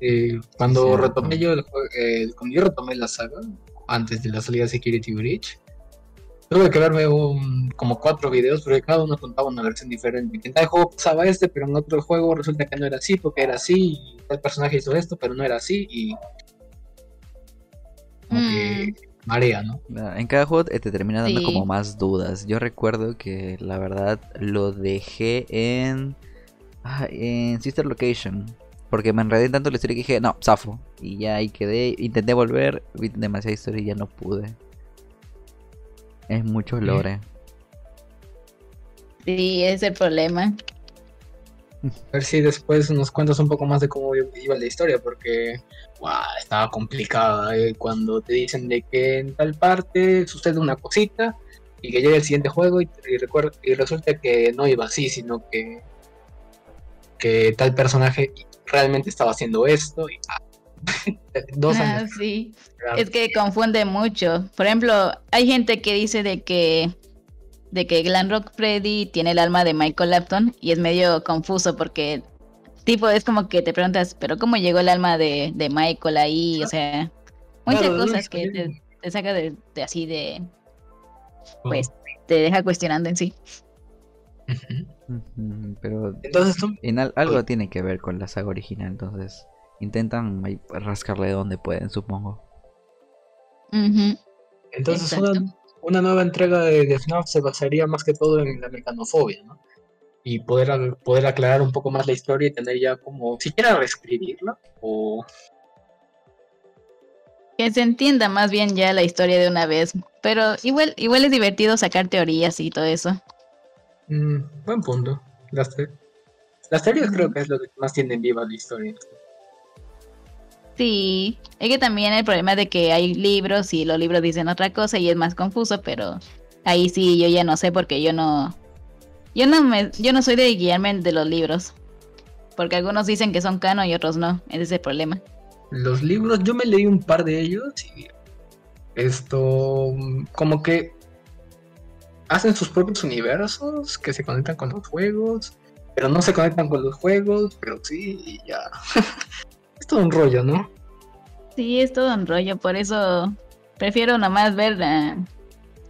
Eh, cuando retomé yo el eh, cuando yo retomé la saga, antes de la salida de Security Breach, tuve que verme un- como cuatro videos, porque cada uno contaba una versión diferente. En tal juego pasaba este, pero en otro juego resulta que no era así, porque era así, y tal personaje hizo esto, pero no era así, y como que marea, ¿no? Ah, En cada juego te termina dando Sí. como más dudas. Yo recuerdo que la verdad lo dejé en. ah, en Sister Location. Porque me enredé tanto la historia que dije, no, zafo. Y ya ahí quedé. Intenté volver, vi demasiada historia y ya no pude. Es mucho lore. sí ese es el problema A ver si después nos cuentas un poco más de cómo iba la historia, porque estaba complicada eh, cuando te dicen de que en tal parte sucede una cosita y que llega el siguiente juego y, y resulta que no iba así, sino que, que tal personaje realmente estaba haciendo esto. Y, ah, dos Ah, años. sí esperar. Es que confunde mucho. Por ejemplo, hay gente que dice de que de que Glam Rock Freddy tiene el alma de Michael Lapton y es medio confuso porque tipo es como que te preguntas, pero ¿cómo llegó el alma de, de Michael ahí? O sea, muchas Claro, ¿de dónde cosas que te, te saca de, de así de pues te deja cuestionando en sí. Pero Entonces tú, en al- algo tiene que ver con la saga original. Entonces intentan rascarle donde pueden, supongo. Entonces una, una nueva entrega de, de FNAF se basaría más que todo en la mecanofobia, ¿no? Y poder, poder aclarar un poco más la historia y tener ya como, siquiera reescribirla o... que se entienda más bien ya la historia de una vez. Pero igual, igual es divertido sacar teorías y todo eso. Mm, buen punto. Las, te- las teorías creo que es lo que más tienen viva la historia. Sí, es que también el problema de que hay libros y los libros dicen otra cosa y es más confuso, pero ahí sí yo ya no sé porque yo no yo no me yo no soy de guiarme de los libros. Porque algunos dicen que son canon y otros no, ese es el problema. Los libros, yo me leí un par de ellos y esto, como que hacen sus propios universos que se conectan con los juegos, pero no se conectan con los juegos, pero sí, ya. es todo un rollo, ¿no? Sí, es todo un rollo, por eso prefiero nomás ver eh,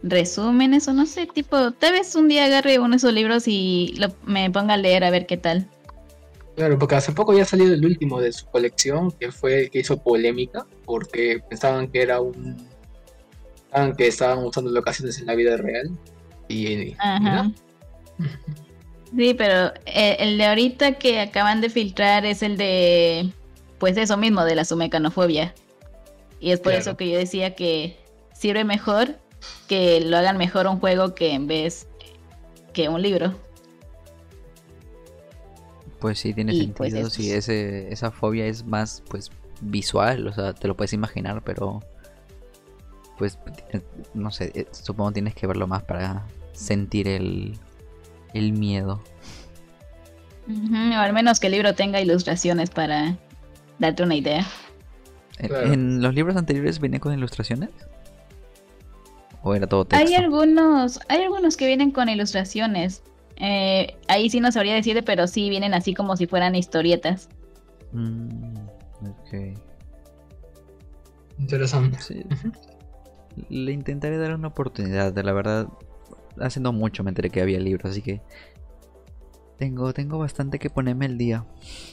resúmenes o no sé, tipo, tal vez un día agarre uno de esos libros y lo- me ponga a leer a ver qué tal. Claro, porque hace poco ya ha salido el último de su colección, que fue que hizo polémica, porque pensaban que era un... Pensaban que estaban usando locaciones en la vida real. Y, y Ajá. no. Sí, pero eh, el de ahorita que acaban de filtrar es el de, pues eso mismo, de la sumecanofobia. Y es por Claro. eso que yo decía que sirve mejor que lo hagan mejor un juego que en vez que un libro. Pues sí, tiene Y, sentido. pues, ese, esa fobia es más, pues, visual, o sea, te lo puedes imaginar, pero. Pues, no sé, eh, supongo tienes que verlo más para sentir el, el miedo. O al menos que el libro tenga ilustraciones para darte una idea. ¿En, Claro. en los libros anteriores venía con ilustraciones? ¿O era todo texto? Hay algunos, hay algunos que vienen con ilustraciones. Eh, ahí sí no sabría decirte, pero sí vienen así como si fueran historietas. Mm, ok. Interesante. Sí. Le intentaré dar una oportunidad, de la verdad. Hace no mucho me enteré que había libros, así que. Tengo, tengo bastante que ponerme el día.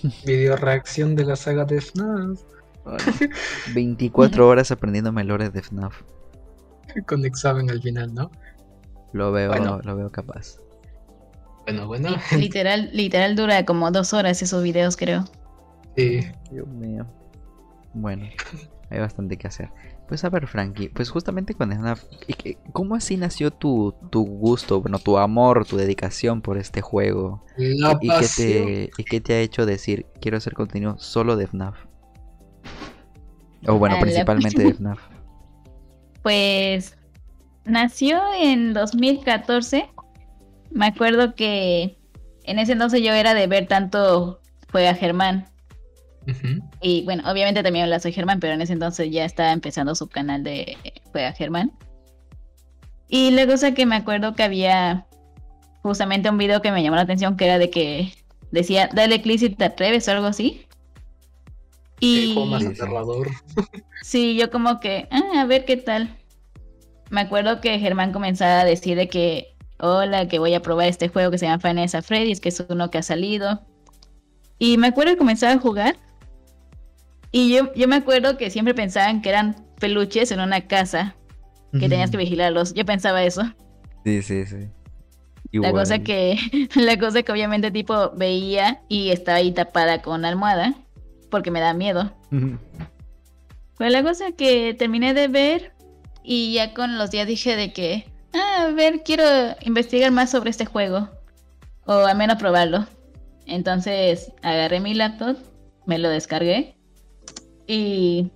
Video reacción de la saga de FNAF 24 horas aprendiéndome el lore de FNAF. con examen al final, ¿no? Lo veo, Bueno. lo veo capaz. Bueno, bueno. Literal, literal dura como dos horas esos videos, creo. Sí. Dios mío. Bueno, hay bastante que hacer. Pues a ver, Frankie, pues justamente con FNAF, ¿y qué- ¿cómo así nació tu, tu gusto, bueno, tu amor, tu dedicación por este juego? La ¿Y qué, te, ¿Y qué te ha hecho decir, quiero hacer contenido solo de FNAF? O bueno, Ah, la- principalmente de FNAF. Pues nació en 2014. Me acuerdo que en ese entonces yo era de ver tanto Juega Germán. Y bueno, obviamente también hola soy Germán, pero en ese entonces ya estaba empezando su canal de Juega Germán. Y la cosa que me acuerdo que había justamente un video que me llamó la atención que era de que decía, dale clic si te atreves o algo así. Y más Sí, sí. aterrador. Sí, yo como que, ah, a ver qué tal. Me acuerdo que Germán comenzaba a decir de que, hola, que voy a probar este juego que se llama Final Fantasy Freddy's, que es uno que ha salido. Y me acuerdo que comenzaba a jugar. Y yo, yo me acuerdo que siempre pensaban que eran peluches en una casa, que tenías que vigilarlos. Yo pensaba eso. Sí, sí, sí. La cosa Igual. que, la cosa que obviamente tipo veía y estaba ahí tapada con almohada, porque me da miedo. Pues la cosa que terminé de ver y ya con los días dije de que, ah, a ver, quiero investigar más sobre este juego. O al menos probarlo. Entonces agarré mi laptop, me lo descargué y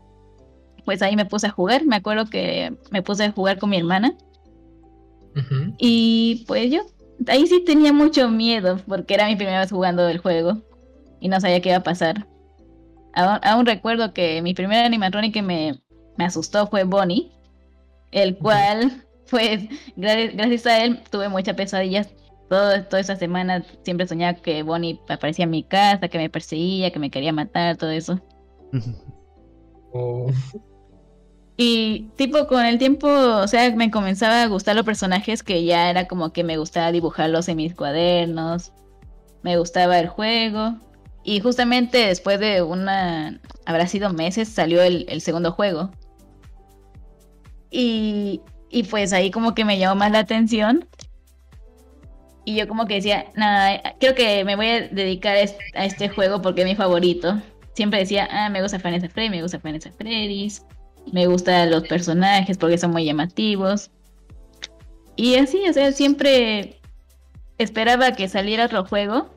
pues ahí me puse a jugar. Me acuerdo que me puse a jugar con mi hermana y pues yo ahí sí tenía mucho miedo porque era mi primera vez jugando el juego y no sabía qué iba a pasar. Aún, aún recuerdo que mi primer animatronic que me, me asustó fue Bonnie, el cual, pues, gra- gracias a él tuve muchas pesadillas. Todo, toda esa semana siempre soñaba que Bonnie aparecía en mi casa, que me perseguía, que me quería matar, todo eso. O- Y tipo con el tiempo, o sea, me comenzaba a gustar los personajes que ya era como que me gustaba dibujarlos en mis cuadernos, me gustaba el juego. Y justamente después de una, habrá sido meses, salió el, el segundo juego. Y, y pues ahí como que me llamó más la atención. Y yo como que decía, nada, creo que me voy a dedicar a este juego porque es mi favorito. Siempre decía, ah, me gusta Fantasy Freddy, me gusta Fantasy Freddy's. me gustan los personajes porque son muy llamativos. Y así, o sea, siempre esperaba que saliera otro juego.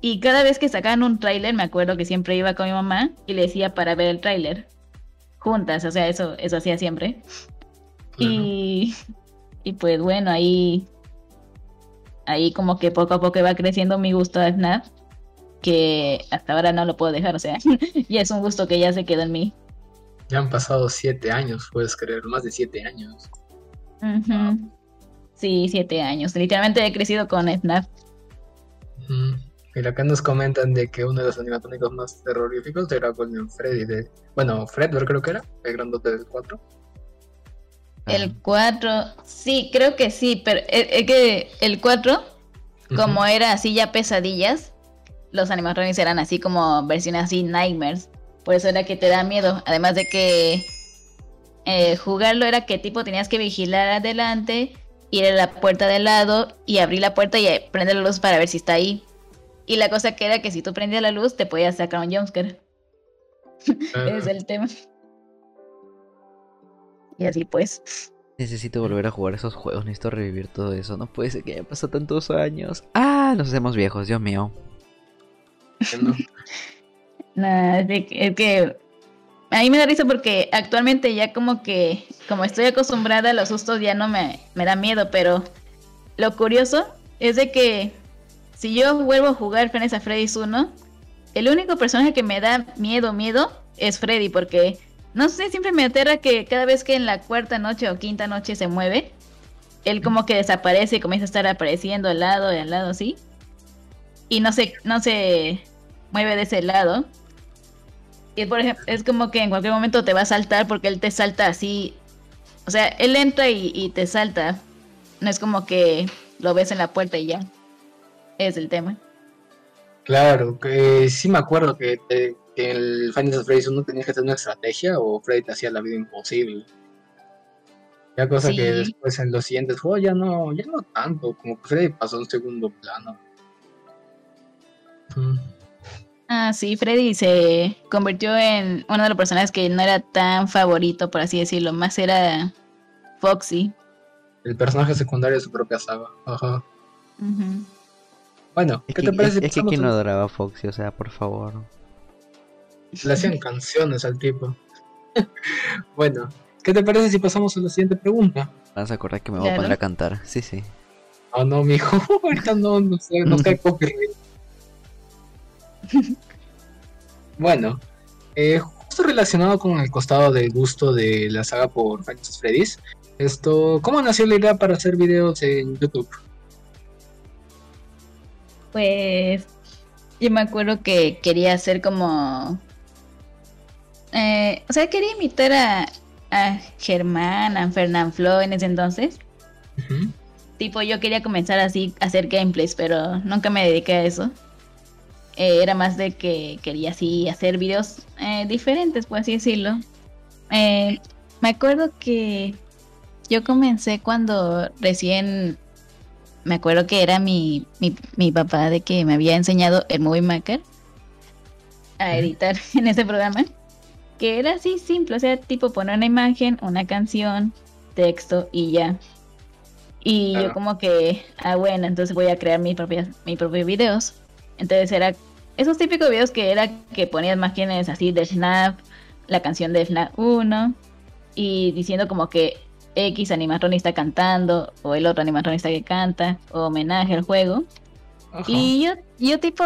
Y cada vez que sacaban un tráiler, me acuerdo que siempre iba con mi mamá y le decía para ver el tráiler. Juntas, o sea, eso, eso hacía siempre. Y, y pues bueno, ahí, ahí como que poco a poco va creciendo mi gusto a Snap, que hasta ahora no lo puedo dejar, o sea, ya es un gusto que ya se quedó en mí. Ya han pasado siete años, puedes creer, más de siete años. Sí, siete años. Literalmente he crecido con Snap. Mira, acá nos comentan de que uno de los animatrónicos más terroríficos era Golden Freddy. De... Bueno, Fred, creo que era, el grandote del 4. El 4, sí, creo que sí, pero es, que el 4, como era así ya pesadillas, los animatronics eran así como versiones así nightmares. Por eso era que te da miedo. Además de que eh, jugarlo era que tipo tenías que vigilar adelante ir a la puerta de lado y abrir la puerta y prender la luz para ver si está ahí. Y la cosa que era que si tú prendías la luz te podías sacar un jumpscare. es el tema. Y así pues. Necesito volver a jugar esos juegos, necesito revivir todo eso. No puede ser que haya pasado tantos años. Ah, nos hacemos viejos, Dios mío. No, es que a mí me da risa porque actualmente ya como que, como estoy acostumbrada a los sustos, ya no me, me da miedo, pero lo curioso es de que si yo vuelvo a jugar Final a Freddy's 1, el único personaje que me da miedo, miedo, es Freddy, porque no sé, siempre me aterra que cada vez que en la cuarta noche o quinta noche se mueve, él como que desaparece y comienza a estar apareciendo al lado y al lado así. Y no se, no se mueve de ese lado. Y por ejemplo, es como que en cualquier momento te va a saltar porque él te salta así. O sea, él entra y, te salta. No es como que lo ves en la puerta y ya. Es el tema. Claro, que sí me acuerdo que, en el Final Fantasy 1 tenías que tener una estrategia o Freddy te hacía la vida imposible. Ya cosa que después en los siguientes juegos ya no, ya no tanto, como que Freddy pasó a un segundo plano. Mm. Ah, sí, Freddy se convirtió en uno de los personajes que no era tan favorito, por así decirlo. Más era Foxy. El personaje secundario de su propia saga. Ajá. Bueno, ¿qué te parece? Es, que quien no adoraba a Foxy, o sea, por favor. Le hacían canciones al tipo. bueno, ¿qué te parece si pasamos a la siguiente pregunta? Vas a acordar que me voy a poner a cantar. Sí, sí. Oh, no, mijo. Ahorita no, no sé, no cae copyright. Bueno, eh, justo relacionado con el costado del gusto de la saga por Final Freddy's, esto, ¿cómo nació la idea para hacer videos en YouTube? Pues yo me acuerdo que quería hacer como... Eh, o sea, quería imitar a, a Germán, a Fernand Flo en ese entonces. Tipo, yo quería comenzar así a hacer gameplays, pero nunca me dediqué a eso. Eh, era más de que quería así hacer videos eh, diferentes, por así decirlo. Eh, me acuerdo que yo comencé cuando recién, me acuerdo que era mi, mi, papá de que me había enseñado el Movie Maker a editar en ese programa, que era así simple, o sea, tipo poner una imagen, una canción, texto y ya. Y yo como que, ah bueno, entonces voy a crear mis propias, mis propios videos. Entonces era esos típicos videos que era que ponías imágenes así de Snap, la canción de Snap 1, y diciendo como que X animatronista cantando, o el otro animatronista que canta, o homenaje al juego. Y yo, yo tipo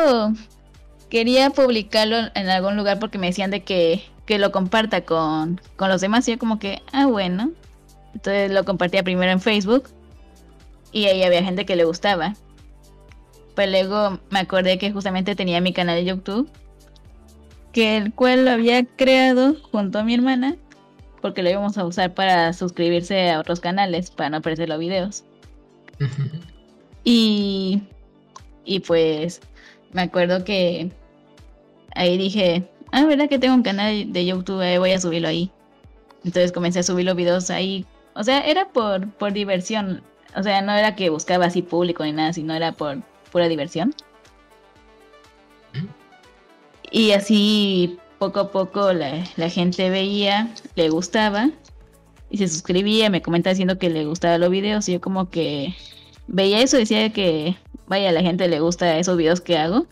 quería publicarlo en algún lugar porque me decían de que, que lo comparta con, con los demás. Y yo como que, ah, bueno. Entonces lo compartía primero en Facebook. Y ahí había gente que le gustaba. Pues luego me acordé que justamente tenía mi canal de YouTube, que el cual lo había creado junto a mi hermana, porque lo íbamos a usar para suscribirse a otros canales, para no perder los videos. y, y pues me acuerdo que ahí dije, ah, verdad que tengo un canal de YouTube, eh, voy a subirlo ahí. Entonces comencé a subir los videos ahí. O sea, era por, por diversión. O sea, no era que buscaba así público ni nada, sino era por, pura diversión. Y así poco a poco la, la gente veía, le gustaba y se suscribía, me comenta diciendo que le gustaban los videos y yo como que veía eso, decía que vaya, a la gente le gusta esos videos que hago.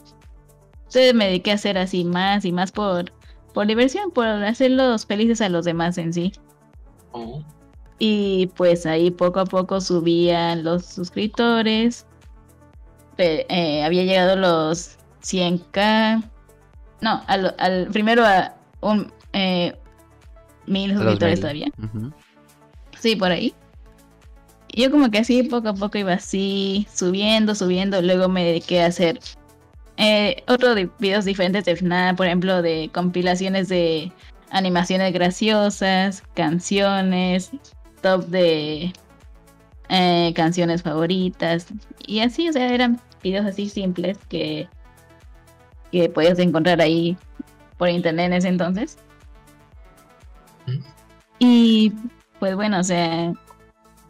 Entonces me dediqué a hacer así más y más por, por diversión, por hacerlos felices a los demás en sí. Oh. Y pues ahí poco a poco subían los suscriptores. Eh, había llegado los 100k. No, al, al- primero a un eh, mil A suscriptores todavía. Sí, por ahí. Yo como que así poco a poco iba así, subiendo, subiendo. Luego me dediqué a hacer eh, otros videos diferentes de FNAF, por ejemplo, de compilaciones de animaciones graciosas, canciones, top de eh, canciones favoritas. Y así, o sea, eran videos así simples que, que podías encontrar ahí por internet en ese entonces. Y pues bueno, o sea,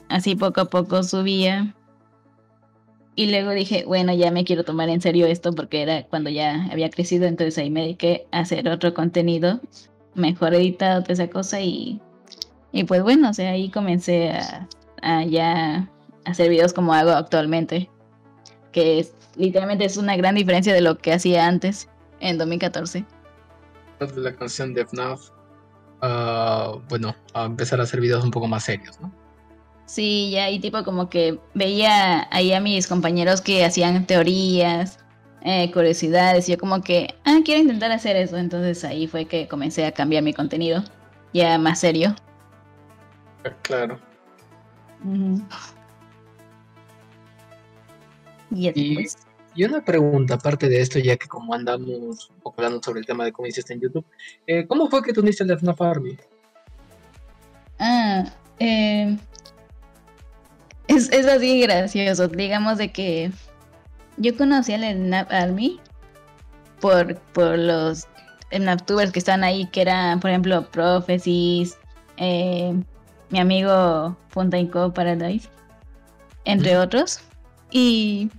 así poco a poco subía. Y luego dije, bueno, ya me quiero tomar en serio esto porque era cuando ya había crecido, entonces ahí me dediqué a hacer otro contenido mejor editado, toda esa cosa y, y pues bueno, o sea, ahí comencé a, a ya hacer videos como hago actualmente, que es, literalmente es una gran diferencia de lo que hacía antes en 2014. de la canción de FNAF, ah, bueno, a empezar a hacer videos un poco más serios, ¿no? Sí, ya y tipo como que veía ahí a mis compañeros que hacían teorías, eh, curiosidades, y yo como que, ah, quiero intentar hacer eso, entonces ahí fue que comencé a cambiar mi contenido, ya más serio. Claro. Y Y- pues. Y una pregunta, aparte de esto, ya que como andamos un poco hablando sobre el tema de cómo hiciste en YouTube, eh, ¿cómo fue que tú uniste el FNAF Army? Ah, eh, es, es así gracioso. Digamos de que yo conocí al Snap Army por, por los Snaptubers que están ahí, que eran, por ejemplo, Prophecies, eh, mi amigo Co Paradise, entre otros. Y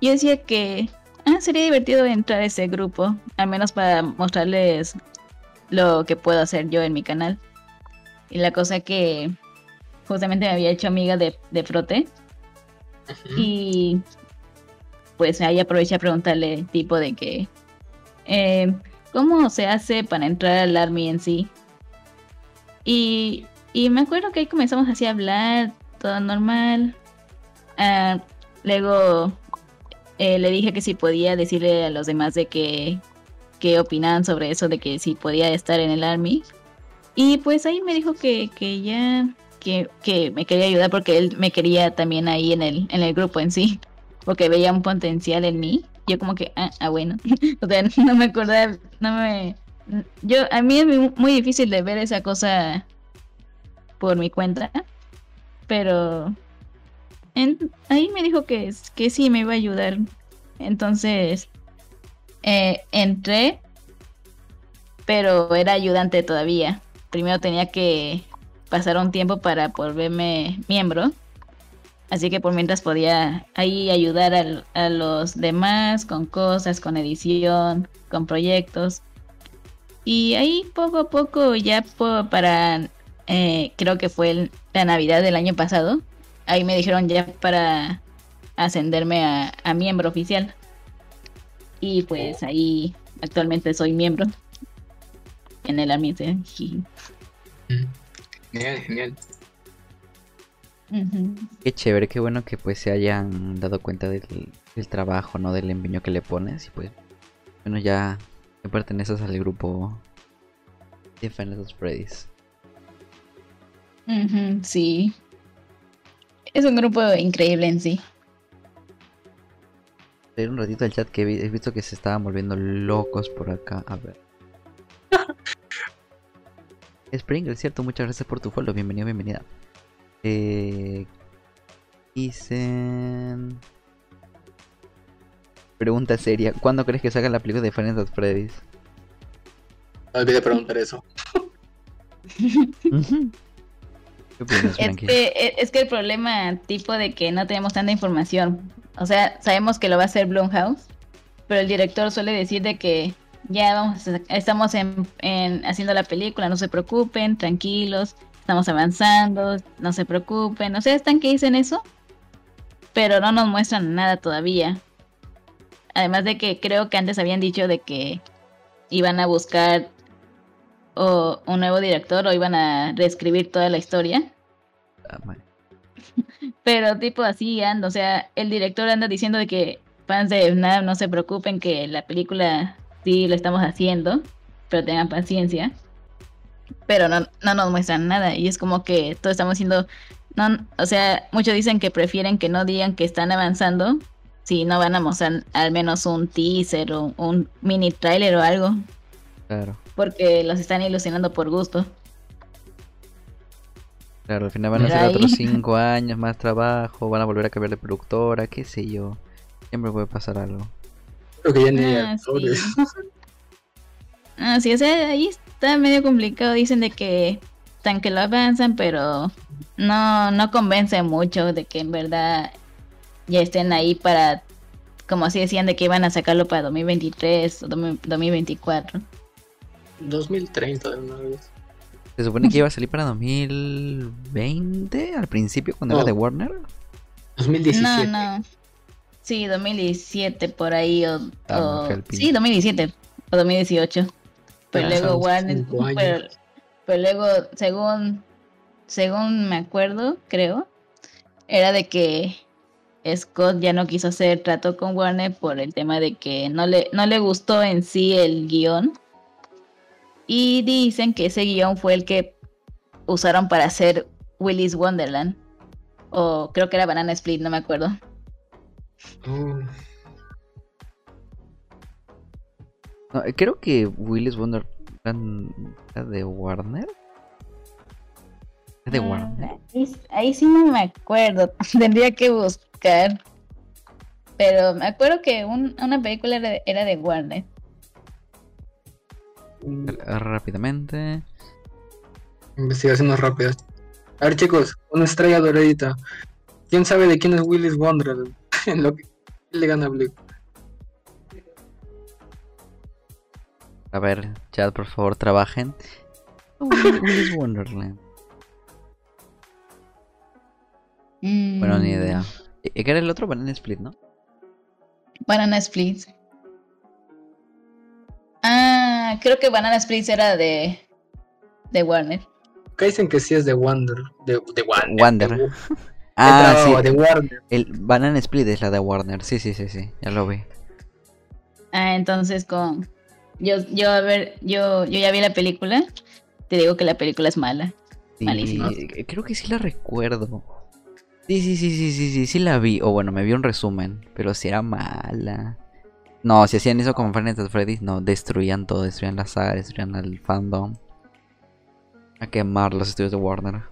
yo decía que ah, sería divertido entrar a ese grupo, al menos para mostrarles lo que puedo hacer yo en mi canal. Y la cosa que justamente me había hecho amiga de, de Frote. Y pues ahí aproveché a preguntarle tipo de que eh, ¿cómo se hace para entrar al Army en sí? Y, y me acuerdo que ahí comenzamos así a hablar, todo normal. Ah, luego eh, le dije que si podía decirle a los demás de que qué opinaban sobre eso, de que si podía estar en el Army. Y pues ahí me dijo que, que ya, que, que me quería ayudar porque él me quería también ahí en el, en el grupo en sí, porque veía un potencial en mí. Yo como que, ah, ah, bueno, o sea, no me acordaba, no me... Yo, a mí es muy difícil de ver esa cosa por mi cuenta, pero ahí me dijo que, que sí me iba a ayudar. Entonces, eh, entré, pero era ayudante todavía. Primero tenía que pasar un tiempo para volverme miembro. Así que por mientras podía ahí ayudar al- a los demás con cosas, con edición, con proyectos. Y ahí poco a poco ya para, eh, creo que fue el- la Navidad del año pasado, ahí me dijeron ya para ascenderme a, a miembro oficial. Y pues ahí actualmente soy miembro en el. Mm. Genial, genial. Qué chévere, qué bueno que pues se hayan dado cuenta del, del trabajo, ¿no? Del empeño que le pones y pues bueno ya que perteneces al grupo de Final Freddy's. Sí. Es un grupo increíble en sí. Leer un ratito el chat que he vi- he visto que se estaban volviendo locos por acá. A ver. Springer, cierto, muchas gracias por tu follow. Bienvenido, bienvenida. Eh, dicen. Pregunta seria: ¿Cuándo crees que salga la película de Final Freddy's? No olvidé preguntar eso. ¿Qué opinas, Es Frankie? que, e- es que el problema tipo de que no tenemos tanta información. O sea, sabemos que lo va a hacer Blumhouse, pero el director suele decir de que ya vamos, estamos en, en haciendo la película, no se preocupen, tranquilos, estamos avanzando, no se preocupen, o sea, están que dicen eso, pero no nos muestran nada todavía. Además de que creo que antes habían dicho de que iban a buscar o un nuevo director o iban a reescribir toda la historia. Ah, Pero tipo así anda, o sea, el director anda diciendo de que fans de FNAF no se preocupen que la película sí lo estamos haciendo, pero tengan paciencia. Pero no, no nos muestran nada y es como que todos estamos haciendo, no, o sea, muchos dicen que prefieren que no digan que están avanzando si no van a mostrar al menos un teaser o un mini trailer o algo, Claro, porque los están ilusionando por gusto. Claro, al final van a ser otros cinco años más trabajo, van a volver a cambiar de productora, qué sé yo. Siempre puede pasar algo. Creo que ya ni Ah, sí. Ah, sí, o sea, ahí está medio complicado. Dicen de que tan que lo avanzan, pero no, no convence mucho de que en verdad ya estén ahí para, como así decían, de que iban a sacarlo para 2023 o 2024. 2030 de una vez. Se supone que iba a salir para 2020 al principio cuando era de Warner. 2017. No, no. Sí, 2017 por ahí o... Ah, o- sí, 2017 o 2018. Pero Ya luego Warner... Pero, pero luego, según, según me acuerdo, creo, era de que Scott ya no quiso hacer trato con Warner por el tema de que no le, no le gustó en sí el guion. Y dicen que ese guion fue el que usaron para hacer Willy's Wonderland. O creo que era Banana Split, no me acuerdo. No, eh, creo que Willis Wonderland era de Warner. Es de Mm, Warner. Ahí, ahí sí no me acuerdo. Tendría que buscar. Pero me acuerdo que un- una película era de, era de Warner. Mm, Rápidamente. Investigaciones rápidas. A ver, chicos, una estrella doradita. ¿Quién sabe de quién es Willis Wonderland? En lo que le gana a Blue. A ver, chat, por favor, trabajen. Will- Willis Wonderland. Bueno, ni Mm, idea. ¿Y qué era el otro? Banana Split, ¿no? Banana Splits. Creo que Banana Splits era de, de Warner. Acá dicen que sí es de Wonder. De, de Wonder. De, Ah, de, sí. de Warner. El Banana Split es la de Warner. Sí, sí, sí, sí. Ya lo vi. Ah, entonces con yo, yo a ver, yo, yo ya vi la película. Te digo que la película es mala. Sí, Malísima. eh, creo que sí la recuerdo. Sí, sí, sí, sí, sí, sí, sí la vi. O bueno, me vi un resumen. Pero si era mala. No, si hacían eso como Final Fantasy Freddy, no, destruían todo, destruían la saga, destruían al fandom. A quemar los estudios de Warner.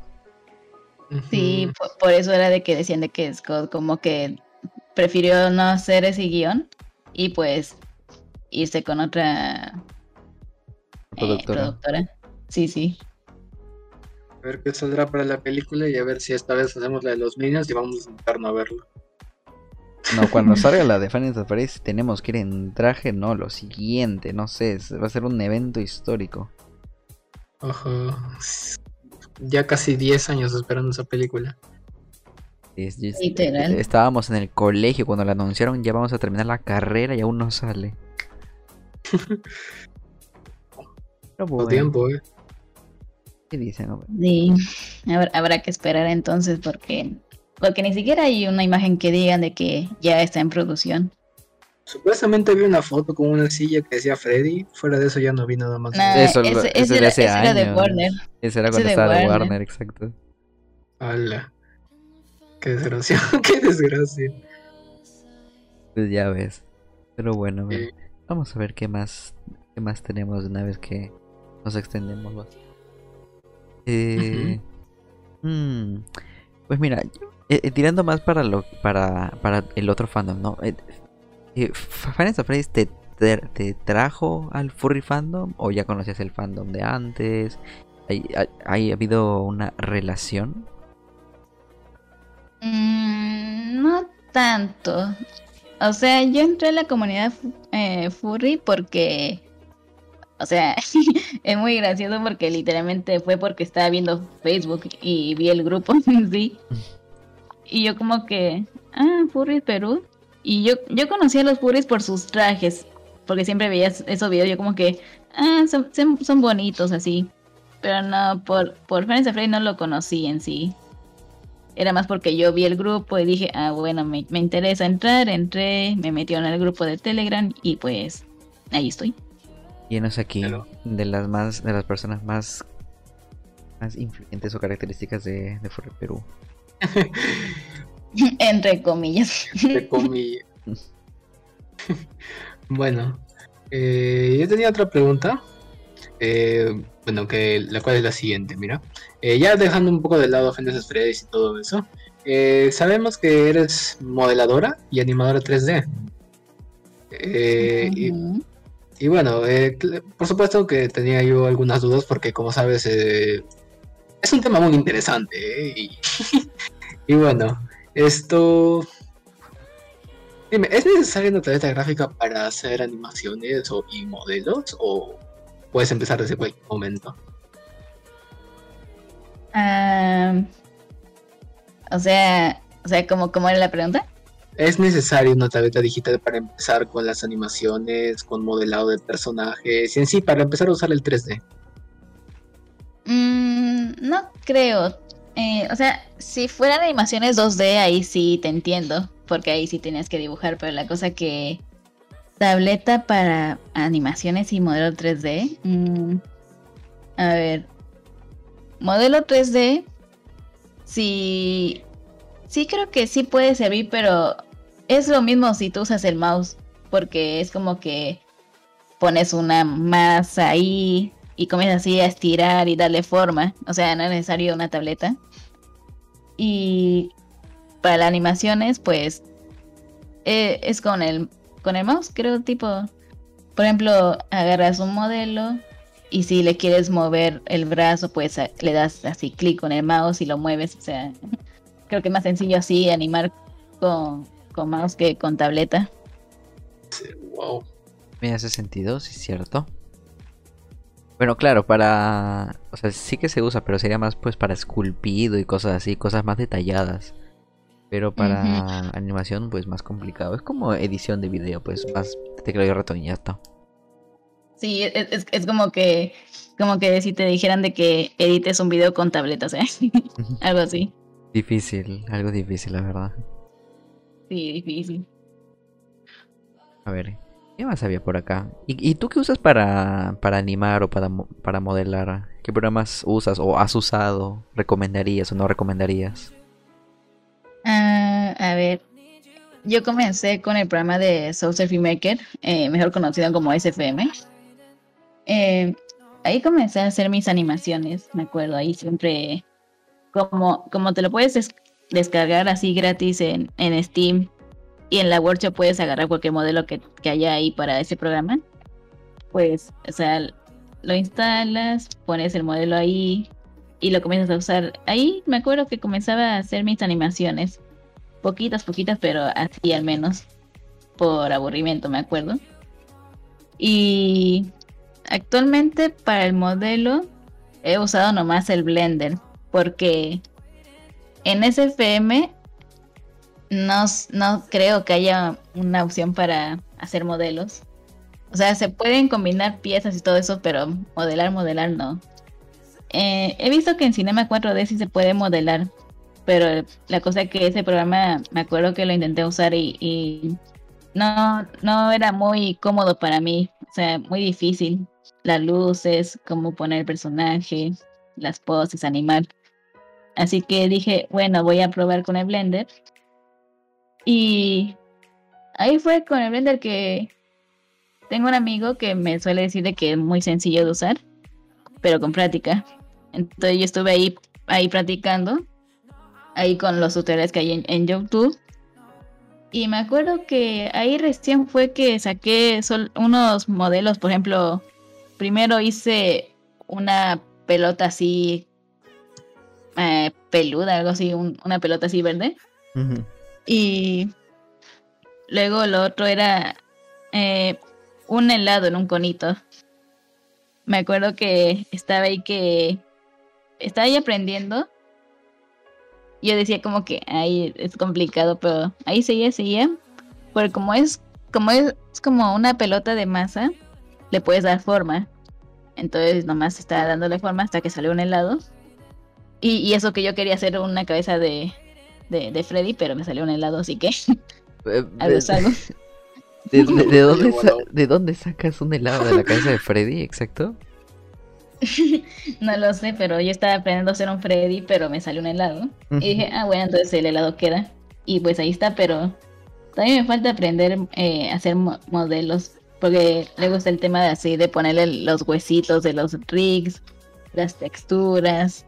Sí, por, por eso era de que decían de que Scott como que prefirió no hacer ese guion y pues irse con otra eh, Productora. productora. Sí, sí. A ver qué saldrá para la película y a ver si esta vez hacemos la de los Minions y vamos a sentarnos a verlo. No, cuando salga la de Final Fantasy Freddy tenemos que ir en traje, no, lo siguiente, no sé, va a ser un evento histórico. Ajá. Ya casi 10 años esperando esa película. Es- es- Literal. Estábamos en el colegio cuando la anunciaron, ya vamos a terminar la carrera y aún no sale. Pero bueno, tiempo, eh. ¿qué dicen? Sí, habrá, habrá que esperar entonces porque porque ni siquiera hay una imagen que digan de que ya está en producción. Supuestamente vi una foto con una silla que decía Freddy. Fuera de eso ya no vi nada más. Nah, Eso, ese eso de era- hace ese era de años. Warner. Ese era cuando de estaba de Warner. Warner, exacto. Ala. Qué desgracia. Qué desgracia. Pues ya ves. Pero bueno, Sí. vamos a ver qué más, qué más tenemos una vez que nos extendemos. Eh, mm, pues mira, eh, eh, tirando más para lo para, para el otro fandom, ¿no? Eh, eh, Final Fantasy te, te, te trajo al furry fandom o ya conocías el fandom de antes? ¿Hay, hay, hay habido una relación? Mm, no tanto. O sea, yo entré a la comunidad fu- eh, furry porque O sea, es muy gracioso porque literalmente fue porque estaba viendo Facebook y vi el grupo sí. Y yo como que, ah, Furries Perú. Y yo, yo conocía a los Furries por sus trajes, porque siempre veía esos videos, yo como que, ah, son, son bonitos así. Pero no, por, por Friends Freddy no lo conocí en sí. Era más porque yo vi el grupo y dije, ah, bueno, me, me interesa entrar, entré, me metieron en el grupo de Telegram y pues ahí estoy. Y es aquí de las más, de las personas más, más influyentes o características de, de Perú. Entre comillas. Entre comillas. bueno, eh, yo tenía otra pregunta. Eh, bueno, que la cual es la siguiente, mira. Eh, ya dejando un poco de lado Fendes Freddy's y todo eso. sabemos que eres modeladora y animadora 3D. y, bueno, por supuesto que tenía yo algunas dudas porque como sabes es un tema muy interesante. Y, y bueno, esto... Dime, ¿es necesaria una tableta gráfica para hacer animaciones o, y modelos? ¿O puedes empezar desde cualquier momento? o sea, o sea ¿cómo, ¿cómo era la pregunta? ¿Es necesaria una tableta digital para empezar con las animaciones, con modelado de personajes y en sí para empezar a usar el 3D? Mm, no creo. Eh, o sea, si fueran animaciones 2D, ahí sí te entiendo, porque ahí sí tenías que dibujar, pero la cosa que tableta para animaciones y modelo 3D. Mm, a ver, modelo 3D, sí, sí creo que sí puede servir, pero es lo mismo si tú usas el mouse, porque es como que pones una masa ahí y comienzas así a estirar y darle forma. O sea, no es necesario una tableta. Y para las animaciones, pues eh, es con el, con el mouse, creo, tipo, por ejemplo, agarras un modelo y si le quieres mover el brazo, pues le das así clic con el mouse y lo mueves. O sea, creo que es más sencillo así animar con, con mouse que con tableta. wow. Me hace sentido, sí es cierto. Bueno, claro, para... O sea, sí que se usa, pero sería más pues para esculpido y cosas así, cosas más detalladas. Pero para animación, pues más complicado. Es como edición de video, pues más teclado y ratón y ya está. Sí, es, es, como que como que si te dijeran de que edites un video con tabletas, ¿eh? algo así. Difícil, algo difícil, la verdad. Sí, difícil. A ver, ¿Qué más había por acá? ¿Y, tú qué usas para, para animar o para, para modelar? ¿Qué programas usas o has usado? ¿Recomendarías o no recomendarías? Ah, a ver, yo comencé con el programa de Soul Surfing Maker, eh, mejor conocido como SFM. Eh, ahí comencé a hacer mis animaciones, me acuerdo, ahí siempre, como, como te lo puedes descargar así gratis en, en Steam y en la workshop puedes agarrar cualquier modelo que, haya ahí para ese programa. Pues, o sea, lo instalas, pones el modelo ahí y lo comienzas a usar. Ahí me acuerdo que comenzaba a hacer mis animaciones. Poquitas, poquitas, pero así al menos. Por aburrimiento, me acuerdo. Y actualmente para el modelo he usado nomás el Blender. Porque en SFM no, no creo que haya una opción para hacer modelos. O sea, se pueden combinar piezas y todo eso, pero modelar, modelar no. Eh, he visto que en Cinema 4D sí se puede modelar, pero la cosa es que ese programa me acuerdo que lo intenté usar y, no, no era muy cómodo para mí, o sea, muy difícil. Las luces, cómo poner el personaje, las poses, animar. Así que dije, bueno, voy a probar con el Blender y ahí fue con el Blender que tengo un amigo que me suele decir de que es muy sencillo de usar, pero con práctica. Entonces yo estuve ahí, ahí practicando, ahí con los tutoriales que hay en, YouTube. Y me acuerdo que ahí recién fue que saqué unos modelos, por ejemplo, primero hice una pelota así eh, peluda, algo así, una pelota así verde. Y luego lo otro era eh, un helado en un conito. me acuerdo que estaba ahí que estaba ahí aprendiendo. Yo decía como que ahí es complicado, pero ahí seguía, seguía. Porque como es, como es, como una pelota de masa, le puedes dar forma. Entonces nomás estaba dándole forma hasta que salió un helado. Y, y eso que yo quería hacer una cabeza de, de, de Freddy, pero me salió un helado, así que Eh, algo. ¿De, de- de dónde. ¿De dónde sacas un helado de la cabeza de Freddy? Exacto. No lo sé, pero yo estaba aprendiendo a hacer un Freddy, pero me salió un helado. Y dije, ah, bueno, entonces el helado queda. Y pues ahí está, pero también me falta aprender eh, a hacer mo- modelos. Porque le gusta el tema de así, de ponerle los huesitos de los rigs, las texturas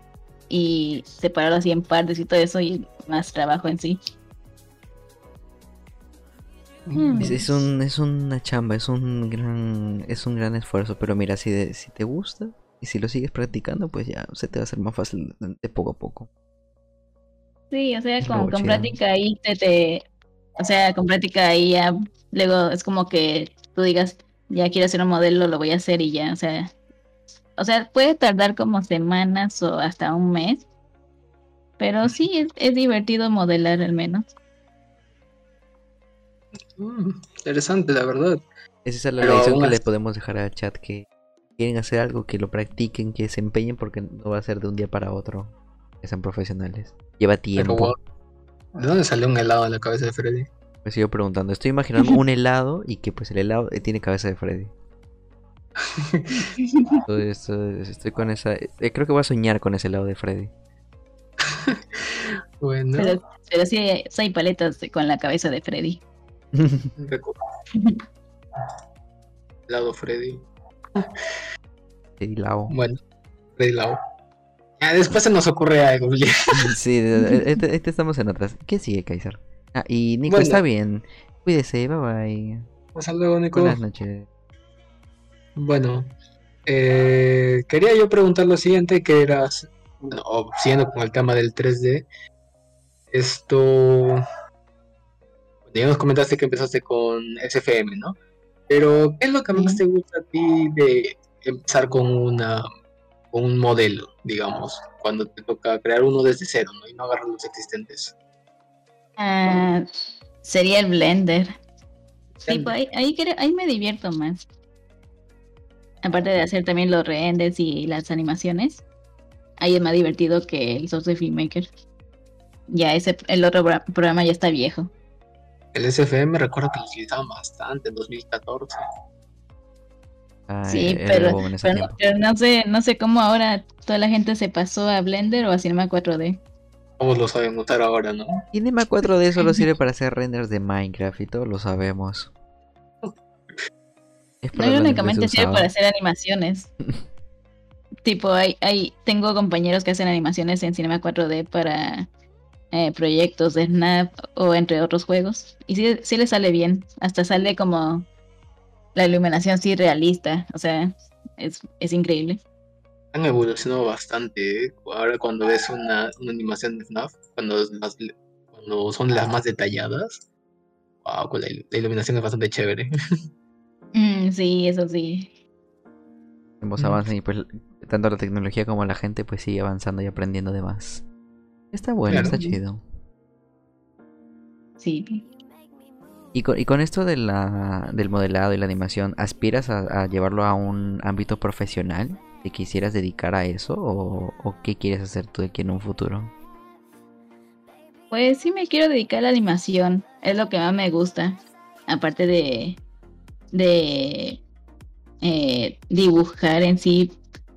y separarlo así en partes y todo eso y más trabajo en sí. Mm. Es, es un, es una chamba, es un gran, es un gran esfuerzo, pero mira, si, de- si te gusta y si lo sigues practicando, pues ya se te va a hacer más fácil de, de poco a poco. Sí, o sea, Es con, con práctica ahí te, te, o sea, con práctica ahí ya, luego es como que tú digas, ya quiero hacer un modelo, lo voy a hacer y ya, o sea, o sea, puede tardar como semanas o hasta un mes, pero sí, es, es divertido modelar al menos. Mm, interesante, la verdad. Esa es la Pero lección que le podemos dejar al chat, que quieren hacer algo, que lo practiquen, que se empeñen, porque no va a ser de un día para otro, que sean profesionales. Lleva Pero, tiempo. wow, ¿De dónde salió un helado en la cabeza de Freddy? Me sigo preguntando, estoy imaginando un helado y que pues el helado eh, tiene cabeza de Freddy. Eh, estoy con esa... eh, creo que voy a soñar con ese helado de Freddy. Bueno, Pero, pero sí, hay- sí hay paletas con la cabeza de Freddy. helado Freddy. Freddy Lao. Bueno, Freddy Lau. Ya después se nos ocurre algo. Sí, este, este estamos en otras. ¿Qué sigue, Kaiser? Ah, y Nico Bueno. está bien. Cuídese, bye bye. Hasta luego, Nico. Buenas noches. Bueno, eh, quería yo preguntar lo siguiente, que era, bueno, o siguiendo con el tema del 3D, esto, ya nos comentaste que empezaste con SFM, ¿no? Pero, ¿qué es lo que más te gusta a ti de empezar con una, con un modelo, digamos, cuando te toca crear uno desde cero, ¿no? Y no agarrar los existentes. Ah, sería el Blender. Sí, pues ahí, ahí, creo- ahí me divierto más. Aparte de hacer también los renders y las animaciones, ahí es más divertido que el software Filmmaker. Ya ese, el otro pro- programa ya está viejo. El SFM recuerdo que lo utilizaban bastante en 2014. Ah, Sí, pero, no, pero no sé, no sé cómo ahora toda la gente se pasó a Blender o a Cinema 4D. Todos lo saben usar ahora, ¿no? Cinema 4D solo sirve para hacer renders de Minecraft y todos lo sabemos. Es No se sirve para hacer animaciones. tipo, hay, hay, tengo compañeros que hacen animaciones en Cinema 4D para eh, proyectos de Snap o entre otros juegos. Y sí, sí le sale bien. Hasta sale como la iluminación sí realista. O sea, es, es increíble. Han evolucionado bastante. ¿eh? Ahora cuando ves una, una animación de FNAF, cuando, es las- cuando son las más detalladas, wow, con la, ilu- la iluminación es bastante chévere. Mm, sí, eso sí. Ambos Mm. avanzan y pues tanto la tecnología como la gente pues sigue avanzando y aprendiendo de más. Está bueno, Claro. está chido. Sí. Y con, y con esto de la, del modelado y la animación, ¿aspiras a, a llevarlo a un ámbito profesional? ¿Te quisieras dedicar a eso? ¿O, o qué quieres hacer tú de aquí en un futuro? Pues sí me quiero dedicar a la animación, es lo que más me gusta. Aparte de, de eh, dibujar en sí.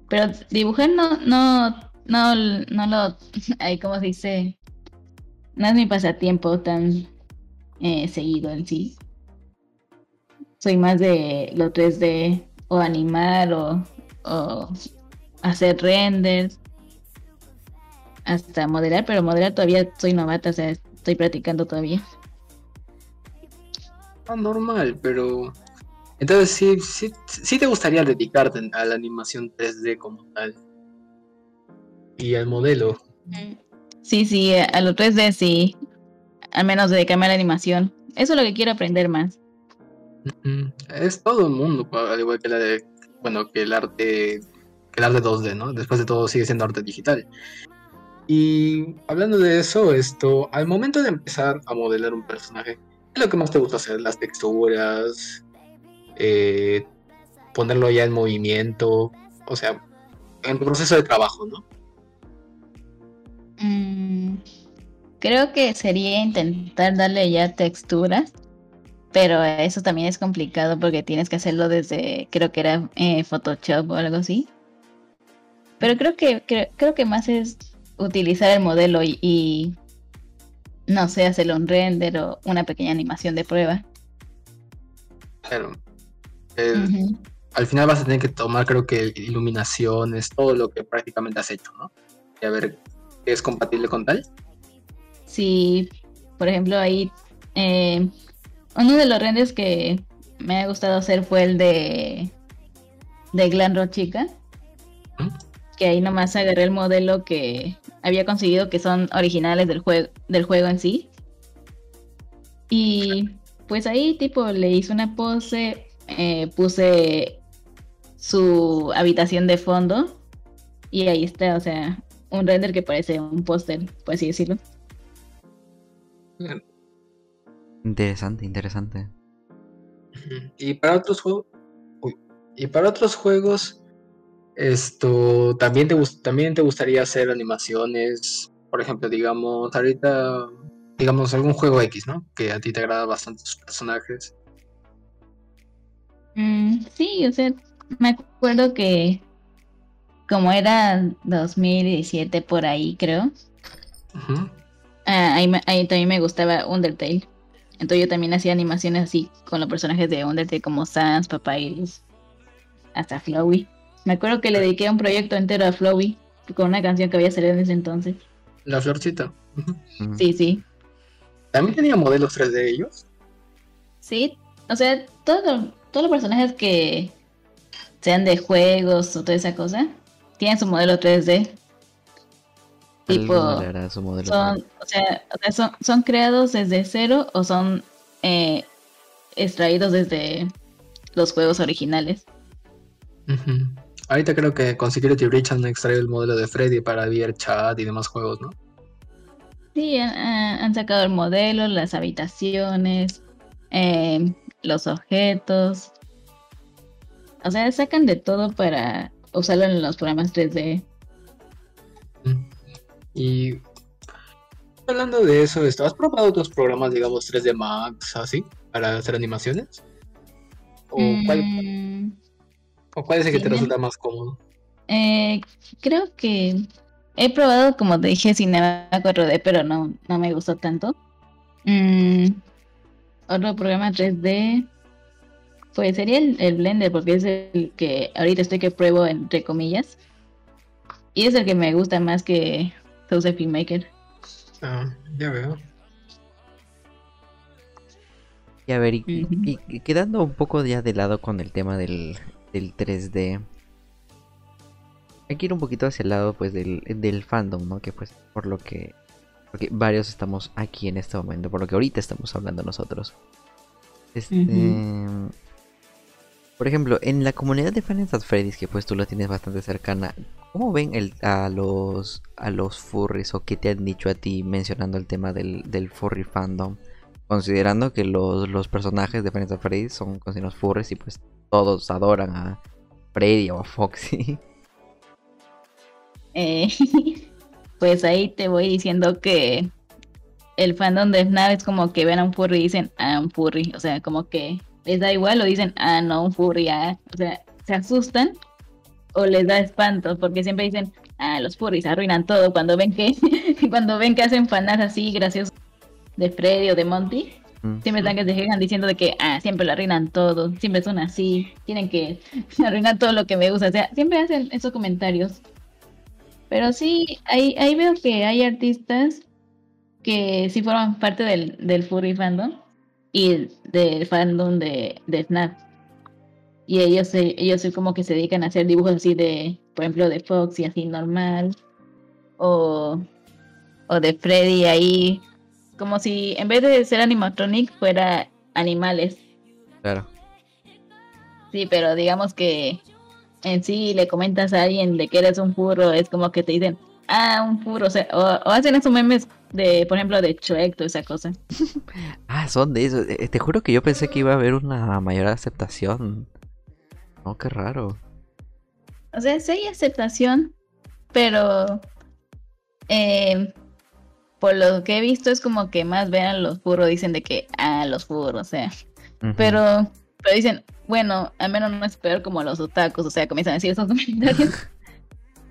Pero dibujar no, no, no, no lo, ay, ¿cómo se dice? No es mi pasatiempo tan eh, seguido en sí. Soy más de lo 3D o animar o, o hacer renders hasta modelar, pero modelar todavía soy novata, o sea, estoy practicando todavía. Ah, normal, pero... Entonces sí, sí, sí te gustaría dedicarte a la animación 3D como tal. Y al modelo. Sí, sí, a lo 3D sí. Al menos dedicarme a la animación. Eso es lo que quiero aprender más. Es todo el mundo, al igual que la de bueno, que el arte, que el arte 2D, ¿no? Después de todo sigue siendo arte digital. Y hablando de eso, esto, al momento de empezar a modelar un personaje, ¿qué es lo que más te gusta hacer? Las texturas, eh, ponerlo ya en movimiento, o sea, en tu proceso de trabajo, ¿no? Mm, creo que sería intentar darle ya texturas, pero eso también es complicado porque tienes que hacerlo desde, creo que era eh, Photoshop o algo así. Pero creo que creo, creo que más es utilizar el modelo y, y, no sé, hacerle un render o una pequeña animación de prueba. Claro. El-. Al final vas a tener que tomar, creo que iluminaciones, todo lo que prácticamente has hecho, ¿no? Y a ver qué es compatible con tal. Sí, por ejemplo, ahí eh, uno de los renders que me ha gustado hacer fue el de de Glam Rock Chica, ¿Mm? que ahí nomás agarré el modelo que había conseguido que son originales del juego del juego en sí. Y pues ahí tipo le hice una pose, eh, puse su habitación de fondo y ahí está, o sea, un render que parece un póster, por así decirlo. Interesante, interesante. Y para otros juegos, y para otros juegos, esto también te también te gustaría hacer animaciones, por ejemplo, digamos, ahorita, digamos algún juego X, ¿no? Que a ti te agrada bastante sus personajes. Mm, sí, o sea, me acuerdo que como era 2017 por ahí, creo, ah, ahí, me- ahí también me gustaba Undertale. Entonces yo también hacía animaciones así con los personajes de Undertale como Sans, Papyrus, hasta Flowey. Me acuerdo que le dediqué un proyecto entero a Flowey con una canción que había salido en ese entonces. La florcita. Sí, sí. También tenía modelos 3 de ellos. Sí, o sea, todo, todos los personajes que sean de juegos o toda esa cosa, tienen su modelo 3D. Tipo, su modelo son, o sea, o sea, son, son creados desde cero o son eh, extraídos desde los juegos originales. Ahorita creo que con Security Breach han extraído el modelo de Freddy para VRChat y demás juegos, ¿no? Sí, han, han- han sacado el modelo, las habitaciones, eh, los objetos. O sea, sacan de todo para usarlo en los programas 3D. Mm. Y hablando de eso, esto, ¿has probado otros programas, digamos, 3D Max, así, para hacer animaciones? ¿O, cuál, Mm, o cuál es el que sí, te me- resulta más cómodo? eh, creo que he probado, como te dije, Cinema 4D, pero no, no me gustó tanto. Mm, otro programa 3D, pues sería el, el Blender, porque es el que ahorita estoy que pruebo, entre comillas. Y es el que me gusta más que of Filmmaker. Ah, ya veo. Y a ver, y, Ujú. y- y quedando un poco ya de lado con el tema del, del 3D, hay que ir un poquito hacia el lado pues del, del fandom, ¿no? Que pues por lo que porque varios estamos aquí en este momento, por lo que ahorita estamos hablando nosotros. Este. Por ejemplo, en la comunidad de fans at Freddy's, que pues tú la tienes bastante cercana, ¿cómo ven el, a los a los furries o qué te han dicho a ti mencionando el tema del, del furry fandom? Considerando que los, los personajes de Fans at Freddy's son considerados furries y pues todos adoran a Freddy o a Foxy. Eh, pues ahí te voy diciendo que el fandom de FNAF es como que ven a un furry y dicen, ah, un furry. O sea, como que les da igual o dicen, ah, no, un furry, ah. O sea, se asustan o les da espanto porque siempre dicen, ah, los furries arruinan todo cuando ven que cuando ven que hacen fanas así graciosos de Freddy o de Monty. Mm. Siempre están que se quejan diciendo de que, ah, siempre lo arruinan todo, siempre son así, tienen que arruinar todo lo que me gusta. O sea, siempre hacen esos comentarios. Pero sí, ahí, ahí veo que hay artistas que sí forman parte del, del furry fandom y del fandom de, de FNAF. Y ellos, ellos como que se dedican a hacer dibujos así de, por ejemplo, de Fox y así normal. O, o de Freddy ahí, como si en vez de ser animatronic fuera animales. Claro. Sí, pero digamos que en sí le comentas a alguien de que eres un furro, es como que te dicen, ah, un furro, o, sea, o, hacen esos memes de, por ejemplo, de Chuec, toda esa cosa. ah, son de eso. Eh, te juro que yo pensé que iba a haber una mayor aceptación. No, qué raro. O sea, sí hay aceptación, pero eh, por lo que he visto es como que más vean los furros, dicen de que, ah, los furros, o sea. Pero, pero dicen, bueno, al menos no es peor como los otakus, o sea, comienzan a decir esos comentarios.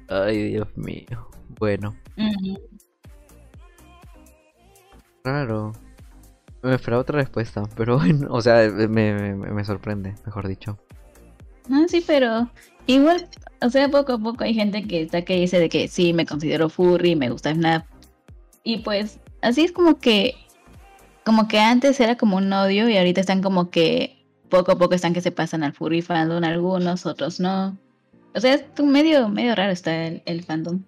Ay, Dios mío. Bueno. Raro. Me esperaba otra respuesta, pero bueno, o sea, me, me, sorprende, mejor dicho. Ah, sí, pero igual, o sea, poco a poco hay gente que está que dice de que sí, me considero furry, me gusta Snap. Y pues, así es como que, como que antes era como un odio y ahorita están como que poco a poco están que se pasan al furry fandom algunos, otros no. O sea, es medio, medio raro está el, fandom.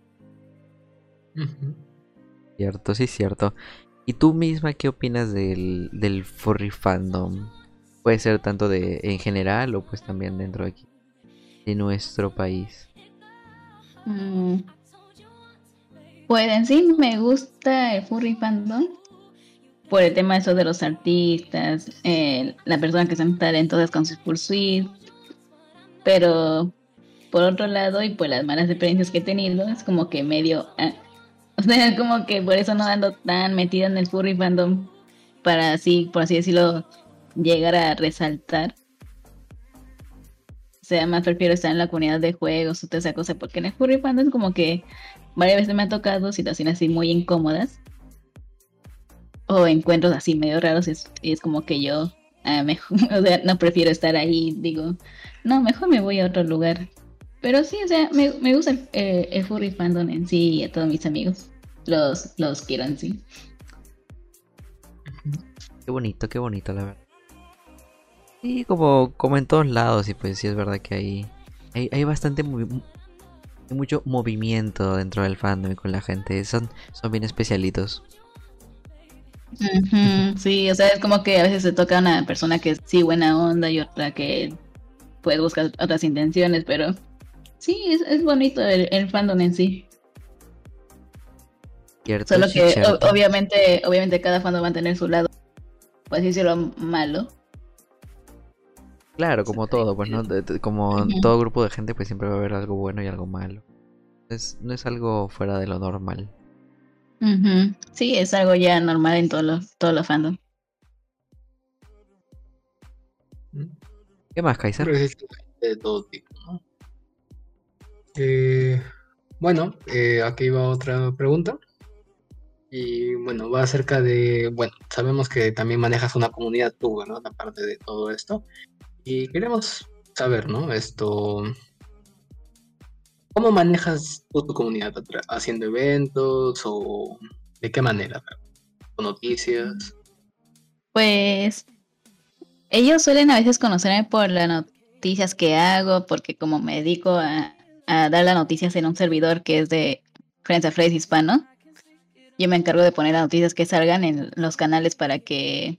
Cierto, sí, cierto. ¿Y tú misma qué opinas del, del furry fandom? Puede ser tanto de en general o pues también dentro de aquí, de nuestro país. Mm. Pues en sí me gusta el furry fandom por el tema eso de los artistas, eh, la persona que son talentosas con sus pursuits, pero por otro lado y por las malas experiencias que he tenido, es como que medio, ah, o sea, como que por eso no ando tan metida en el furry fandom para así, por así decirlo, llegar a resaltar. O sea, más prefiero estar en la comunidad de juegos o toda esa cosa, porque en el furry fandom es como que varias veces me ha tocado situaciones así muy incómodas o encuentros así medio raros y es como que yo ah, mejor, o sea, no prefiero estar ahí, digo, no, mejor me voy a otro lugar. Pero sí, o sea, me, me gusta el, furry fandom en sí y a todos mis amigos. Los, los quiero en sí. Qué bonito, qué bonito, la verdad. Sí, como, como en todos lados, y pues sí es verdad que hay, hay, hay bastante hay mucho movimiento dentro del fandom y con la gente. Son, son bien especialitos. Sí, o sea, es como que a veces se toca una persona que es sí buena onda y otra que puede buscar otras intenciones, pero sí, es, bonito el, fandom en sí. Solo que obviamente, obviamente cada fandom va a tener su lado, pues decirlo, malo. Claro, como todo, pues no, como todo grupo de gente, pues siempre va a haber algo bueno y algo malo. Es, no es algo fuera de lo normal. Sí, es algo ya normal en todos los, todos los fandom. ¿Qué más, Kaiser? De todo tipo, eh, bueno, eh, aquí va otra pregunta. Y bueno, va acerca de, bueno, sabemos que también manejas una comunidad tú, ¿no? Aparte de todo esto. Y queremos saber, ¿no? Esto, ¿Cómo manejas tu comunidad? ¿Haciendo eventos o de qué manera? ¿Con noticias? Pues ellos suelen a veces conocerme por las noticias que hago, porque como me dedico a, dar las noticias en un servidor que es de Friends of Friends Hispano, yo me encargo de poner las noticias que salgan en los canales para que...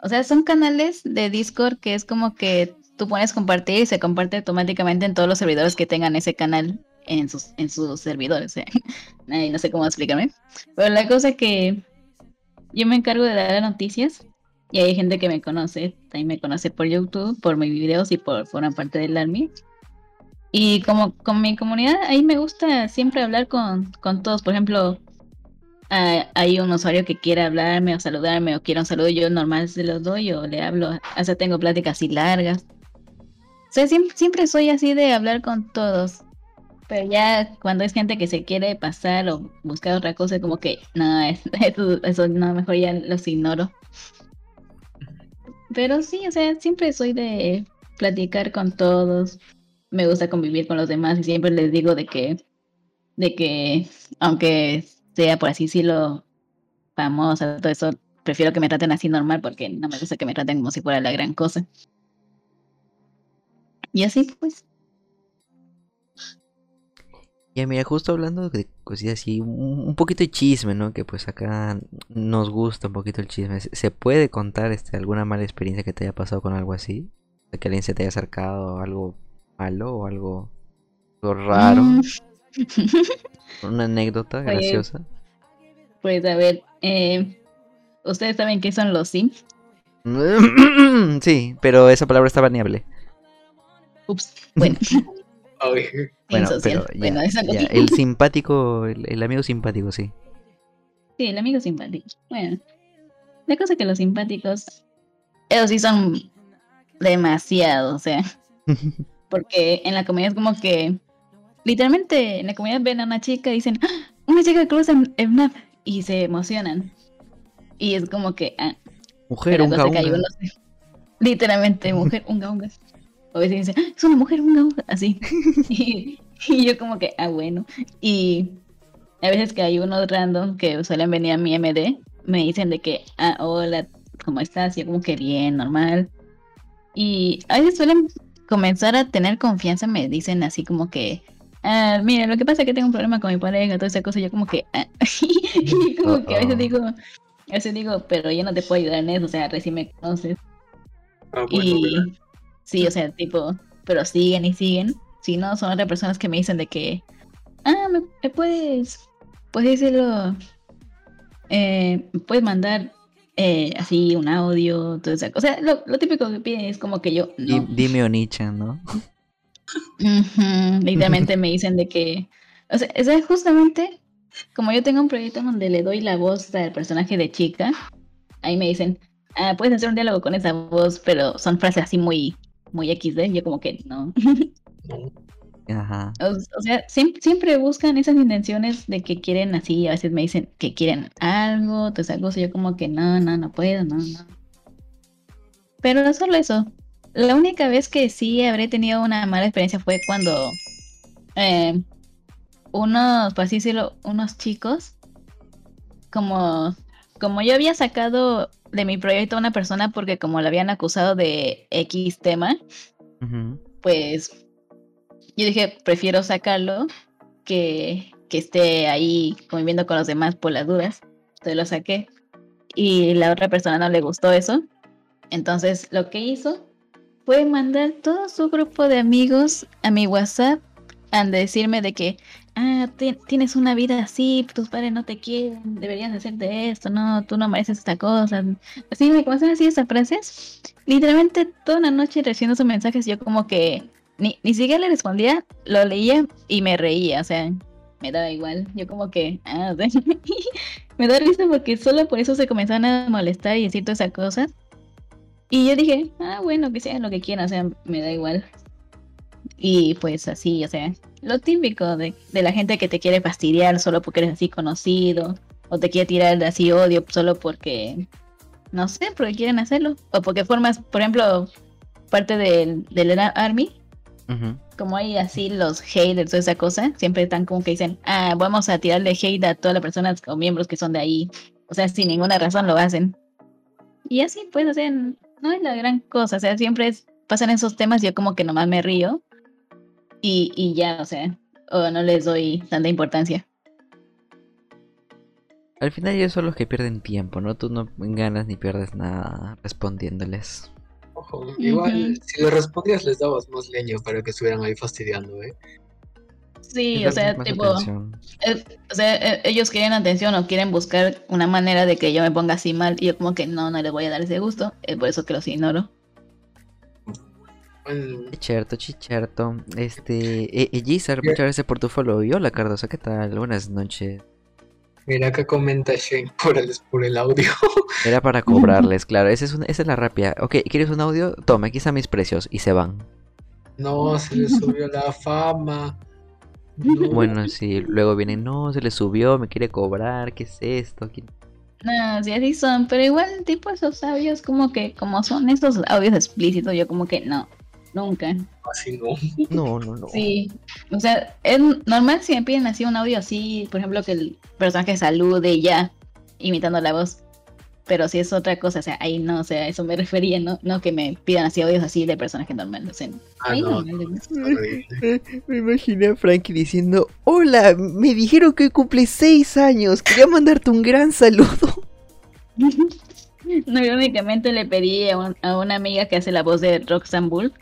O sea, son canales de Discord que es como que tú pones compartir y se comparte automáticamente en todos los servidores que tengan ese canal en sus, en sus servidores. no sé cómo explicarme. Pero la cosa es que yo me encargo de dar noticias y hay gente que me conoce, también me conoce por YouTube, por mis videos y por una parte del Army. Y como con mi comunidad, ahí me gusta siempre hablar con, con todos. Por ejemplo, hay un usuario que quiere hablarme o saludarme o quiere un saludo, yo normal se lo doy o le hablo. Hasta tengo pláticas así largas. Siempre, soy así de hablar con todos. Pero ya cuando es gente que se quiere pasar o buscar otra cosa, como que no, eso, eso no, mejor ya los ignoro. Pero sí, o sea, siempre soy de platicar con todos. Me gusta convivir con los demás y siempre les digo de que, de que, aunque sea por así decirlo, famosa, todo eso, prefiero que me traten así normal porque no me gusta que me traten como si fuera la gran cosa. Y así pues. Ya mira, justo hablando de cositas así, un, poquito de chisme, ¿no? Que pues acá nos gusta un poquito el chisme. ¿Se puede contar este, alguna mala experiencia que te haya pasado con algo así? que alguien se te haya acercado algo malo o algo, algo raro? Mm, Una anécdota Pues- graciosa. Pues a ver, eh, ¿ustedes saben qué son los Sims? sí, pero esa palabra está baneable. Ups, bueno, Bueno, pero ya, bueno, esa ya, cosa. el simpático, el, el amigo simpático, sí. Sí, el amigo simpático. Bueno, la cosa es que los simpáticos, ellos sí son demasiado, o sea, porque en la comunidad es como que, literalmente, en la comunidad ven a una chica y dicen, ¡Ah! una chica que cruza en en FNAF y se emocionan. Y es como que, ah, Mujer, pero un la cosa es que hay gaunga. unos- literalmente, mujer, unga unga. A veces dicen, "Ah, es una mujer unga unga, así. y, y yo como que, ah, bueno. Y a veces que hay unos random que suelen venir a mi MD, me dicen de que, ah, hola, ¿cómo estás? Y yo como que bien, normal. Y a veces suelen comenzar a tener confianza, me dicen así como que, ah, mira, lo que pasa es que tengo un problema con mi pareja, toda esa cosa, y yo como que, ah. y como que a veces digo, a veces digo, pero yo no te puedo ayudar en eso, o sea, recién me conoces. ah, bueno, Y ¿verdad? Sí, o sea, tipo, pero siguen y siguen. Si no, son otras personas que me dicen de que, ah, me, me puedes, puedes decirlo, eh, me puedes mandar eh, así un audio, todo eso. O sea, lo, lo típico que piden es como que yo, no. Dime Onichan, ¿no? Literalmente me dicen de que, o sea, es justamente como yo tengo un proyecto donde le doy la voz al personaje de chica, ahí me dicen, ah, puedes hacer un diálogo con esa voz, pero son frases así muy, muy XD, yo como que no. Ajá. O, o sea, siem- siempre buscan esas intenciones de que quieren así, a veces me dicen que quieren algo, esa cosa, yo como que no, no, no puedo, no, no. Pero no solo eso. La única vez que sí habré tenido una mala experiencia fue cuando eh, unos, por así decirlo, unos chicos, como, como yo había sacado de mi proyecto a una persona porque como la habían acusado de X tema, pues yo dije, prefiero sacarlo que, que esté ahí conviviendo con los demás por las dudas. Entonces lo saqué. Y la otra persona no le gustó eso. Entonces lo que hizo fue mandar todo su grupo de amigos a mi WhatsApp a decirme de que, ah, ti- tienes una vida así, tus padres no te quieren, deberías hacerte esto, no, tú no mereces esta cosa. Así me comenzaron así esas frases. Literalmente toda una noche recibiendo sus mensajes, yo como que ni, ni siquiera le respondía, lo leía y me reía, o sea, me daba igual. Yo como que, ah, sea, me da risa porque solo por eso se comenzaron a molestar y decir todas esas cosas. Y yo dije, ah, bueno, que sean lo que quieran, o sea, me da igual. Y pues así, o sea, lo típico de, de la gente que te quiere fastidiar solo porque eres así conocido, o te quiere tirar así odio solo porque, no sé, porque quieren hacerlo, o porque formas, por ejemplo, parte del, del Army, Ujú. como hay así los haters, toda esa cosa, siempre están como que dicen, ah, vamos a tirarle hate a todas las personas o miembros que son de ahí. O sea, sin ninguna razón lo hacen. Y así, pues, o sea, no es la gran cosa. O sea, siempre es- pasan esos temas, yo como que nomás me río. Y, y ya, o sea, o no les doy tanta importancia. Al final ellos son los que pierden tiempo, ¿no? Tú no ganas ni pierdes nada respondiéndoles. Ojo, igual, si le respondías, les dabas más leña para que estuvieran ahí fastidiando, ¿eh? Sí, Les o sea, tipo, eh, o sea, eh, ellos quieren atención o quieren buscar una manera de que yo me ponga así mal. Y yo como que no, no les voy a dar ese gusto. Es por eso que los ignoro. Chicherto, chicherto. Este, eh, eh, Gizar, muchas gracias por tu follow. Y hola, Cardosa, ¿qué tal? Buenas noches. mira acá comenta Shane por el, por el audio. Era para cobrarles, claro. Esa es, una- esa es la rápida. Ok, ¿quieres un audio? Toma, aquí están mis precios. Y se van. No, se le subió la fama. No. Bueno, sí, luego vienen, no, se le subió, me quiere cobrar, ¿qué es esto? ¿Qué- No, sí, así son, pero igual, tipo, esos audios, como que, como son estos audios explícitos, yo como que no, nunca. Así no. No, no, no. Sí, o sea, es normal si me piden así un audio así, por ejemplo, que el personaje salude ya, imitando la voz. Pero si es otra cosa, o sea, ahí no, o sea, a eso me refería, no, no que me pidan así audios así de personaje normal, o sea, Ah, ahí no. normal, ¿no? Me imaginé a Frankie diciendo, hola, me dijeron que cumple seis años, quería mandarte un gran saludo. No, yo únicamente le pedí a, un- a una amiga que hace la voz de Roxanne Bull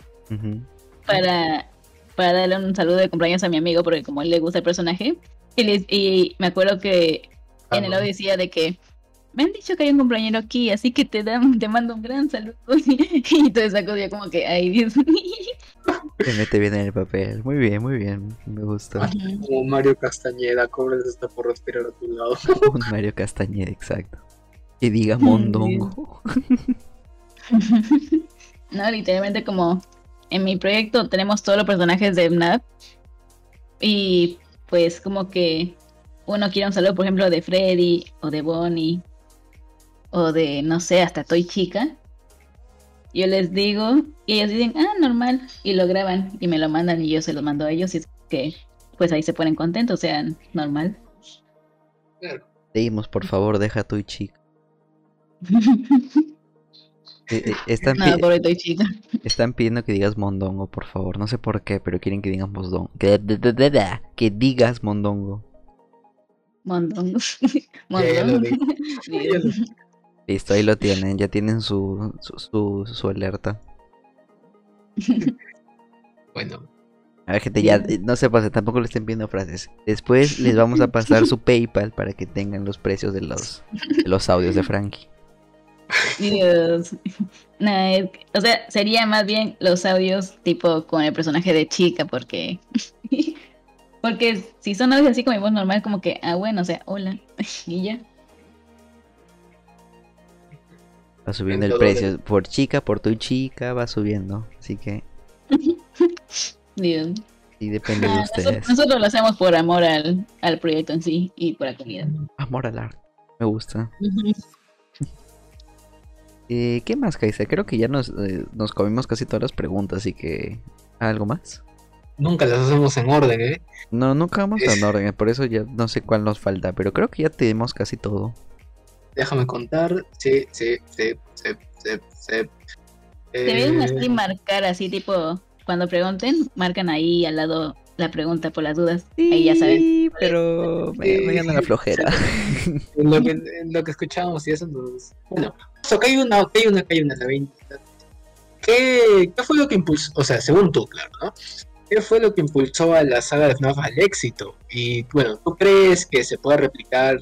Para para darle un saludo de cumpleaños a mi amigo, porque como a él le gusta el personaje. Y, les- y me acuerdo que en el Ah, audio decía de que me han dicho que hay un compañero aquí, así que te dan, te mando un gran saludo. y toda esa cosa, como que, ay Dios mío. Se mete bien en el papel. Muy bien, muy bien. Me gusta. Como Mario Castañeda, cobres hasta por respirar a tu lado. Un Mario Castañeda, exacto. Que diga mondongo. No, literalmente como en mi proyecto tenemos todos los personajes de FNAF y pues como que uno quiere un saludo, por ejemplo, de Freddy o de Bonnie o de, no sé, hasta Toy Chica. Yo les digo y ellos dicen, ah, normal, y lo graban y me lo mandan y yo se lo mando a ellos y es que pues ahí se ponen contentos, o sea, normal. Claro. Leímos, por favor, deja tu chica. Eh, eh, están, pobre Chica. pidiendo que digas mondongo, por favor. No sé por qué, pero quieren que digas mondongo. Que, que digas mondongo. Mondongo. Mondongo. Listo, ahí lo tienen. Ya tienen su, su, su, su alerta. Bueno, A ver, gente, ya eh, no se pase, tampoco le estén pidiendo frases. Después les vamos a pasar su PayPal para que tengan los precios de los, de los audios de Frankie. Dios. No, es que- o sea, sería más bien los audios tipo con el personaje de chica, porque. porque si son audios así como mi voz normal, como que, ah, bueno, o sea, hola. y ya. Va subiendo el precio. Por chica, por tu chica, va subiendo. Así que Dios. sí depende de Ah, ustedes. nosotros, nosotros lo hacemos por amor al, al proyecto en sí y por la comunidad. Amor al arte. Me gusta. Eh, ¿Qué más, Kaisa? Creo que ya nos, eh, nos comimos casi todas las preguntas, así que... ¿Algo más? nunca las hacemos en orden, ¿eh? No, nunca vamos Es- en orden, por eso ya no sé cuál nos falta, pero creo que ya tenemos casi todo. Déjame contar. Sí, sí, sí, sí, sí, sí. Deberían Eh, así marcar así, tipo, cuando pregunten, marcan ahí al lado la pregunta por las dudas. Ahí ya saben. Sí, pero me, me gana la flojera. en lo que, en lo que escuchábamos y eso nos... Bueno, que hay una, que hay una, que hay una, la 20. ¿Qué, ¿Qué fue lo que impulsó? O sea, según tú, claro, ¿no? ¿Qué fue lo que impulsó a la saga de FNAF al éxito? Y bueno, ¿tú crees que se puede replicar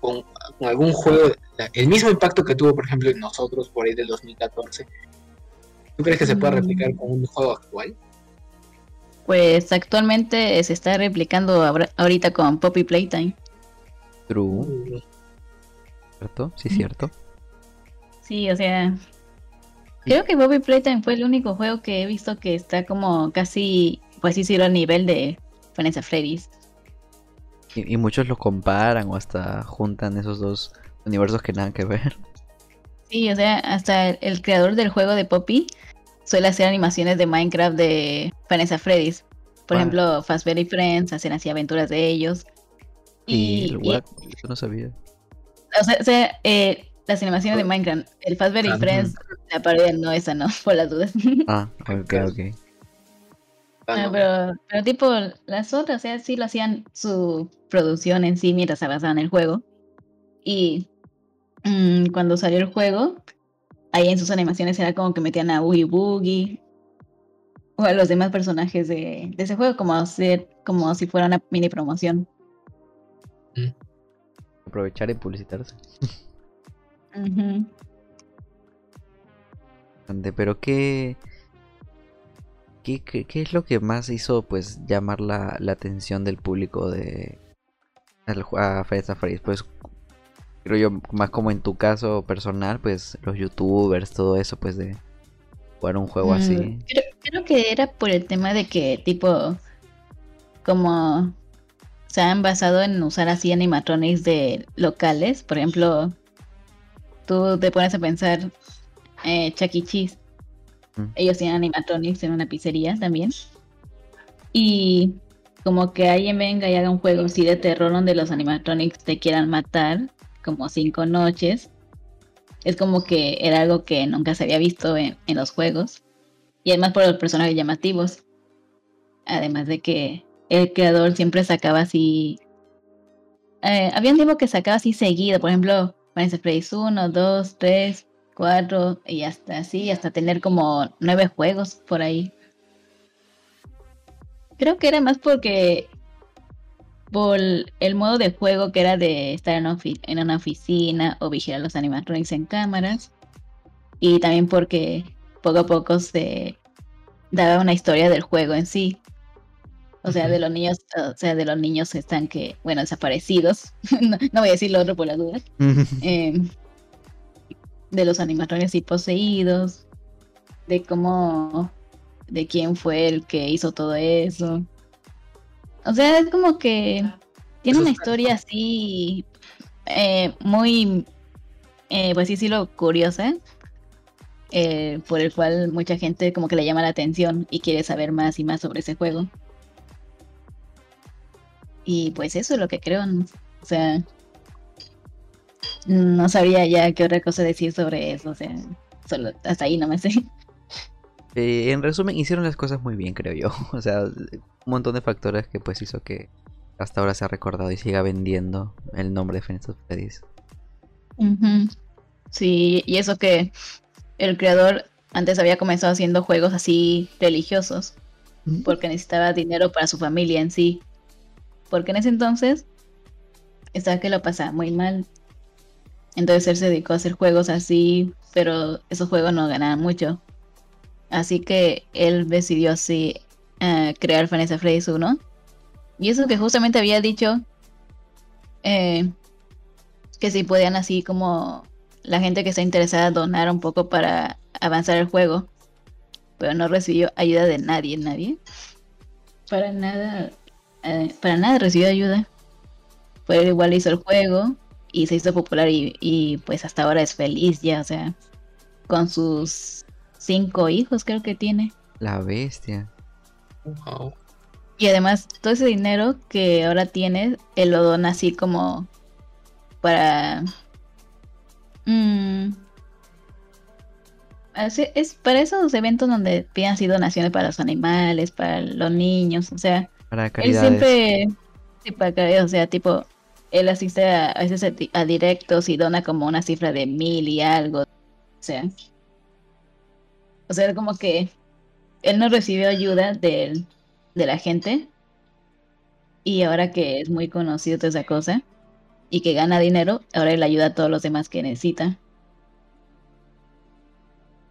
con, con algún juego el mismo impacto que tuvo, por ejemplo, en nosotros por ahí del 2014? ¿Tú crees que se puede Mm. replicar con un juego actual? Pues actualmente se está replicando ahorita con Poppy Playtime. True, ¿cierto? Sí, cierto. Sí, o sea, creo que Bobby Playtime fue el único juego que he visto que está como casi, pues sí, al nivel de Vanessa Freddy's. Y, y muchos lo comparan o hasta juntan esos dos universos que nada que ver. Sí, o sea, hasta el, el creador del juego de Poppy suele hacer animaciones de Minecraft de Vanessa Freddy's. Por ejemplo, Fazbear y Friends hacen así aventuras de ellos. Y, Y, el y- yo no sabía. o sea, o sea, eh, las animaciones de Minecraft, el Fazbear y Ah, Friends, la parodia no esa, no, por las dudas. Ah, ok, ok. Ah, Ah, no. pero, pero tipo, las otras, o sea, sí lo hacían su producción en sí mientras avanzaban el juego. Y mm, cuando salió el juego, ahí en sus animaciones era como que metían a Oogie Boogie o a los demás personajes de, de ese juego, como, hacer, como si fuera una mini promoción. Aprovechar y publicitarse. Ande, Pero qué, qué, qué, qué es lo que más hizo pues llamar la, la atención del público de al a for Fridays? Pues creo yo más como en tu caso personal, pues los youtubers, todo eso, pues de jugar un juego Mm, así. Creo, creo que era por el tema de que, tipo, como se han basado en usar así animatronics de locales. Por ejemplo, tú te pones a pensar, eh, Chuck E. Cheese. Mm. Ellos tienen animatronics en una pizzería también. Y como que alguien venga y haga un juego así de terror donde los animatronics te quieran matar, como cinco noches. Es como que era algo que nunca se había visto en, en los juegos. Y además por los personajes llamativos. Además de que el creador siempre sacaba así. Eh, había un tiempo que sacaba así seguido. Por ejemplo, Vanessa Freddy's 1, 2, 3, 4 y hasta así, hasta tener como nueve juegos por ahí. creo que era más porque por el modo de juego que era de estar en, en una oficina o vigilar los animatronics en cámaras. Y también porque poco a poco se daba una historia del juego en sí. O sea, de los niños, o sea, de los niños que están que, bueno, desaparecidos. no, voy a decir lo otro por la duda. Em, de los animatronics y poseídos. De cómo, de quién fue el que hizo todo eso. O sea, es como que tiene una historia así eh, muy, eh, pues sí, sí, lo curiosa, eh, por el cual mucha gente como que le llama la atención y quiere saber más y más sobre ese juego. Y pues eso es lo que creo. O sea, no sabría ya qué otra cosa decir sobre eso. O sea, solo hasta ahí no me sé. Eh, en resumen, hicieron las cosas muy bien, creo yo. O sea, un montón de factores que pues hizo que hasta ahora se ha recordado y siga vendiendo el nombre de Final Freddy's. Sí, y eso que el creador antes había comenzado haciendo juegos así religiosos, porque necesitaba dinero para su familia en sí. Porque en ese entonces estaba que lo pasaba muy mal. Entonces él se dedicó a hacer juegos así, pero esos juegos no ganaban mucho. Así que él decidió así uh, crear Fantasy Freddy's 1. Y eso que justamente había dicho eh, que si podían así como la gente que está interesada donar un poco para avanzar el juego. Pero no recibió ayuda de nadie, nadie. Para nada, eh, para nada recibió ayuda. Pero igual hizo el juego y se hizo popular y, y, pues hasta ahora es feliz ya, o sea, con sus cinco hijos creo que tiene. La bestia. Y además todo ese dinero que ahora tiene, él lo dona así como para Mm. Es para esos eventos donde piden así donaciones para los animales, para los niños, o sea, para él siempre, o sea, tipo, él asiste a, veces a, directos y dona como una cifra de mil y algo, o sea, o sea, como que él no recibió ayuda de, de la gente y ahora que es muy conocido toda esa cosa, y que gana dinero, ahora él ayuda a todos los demás que necesita.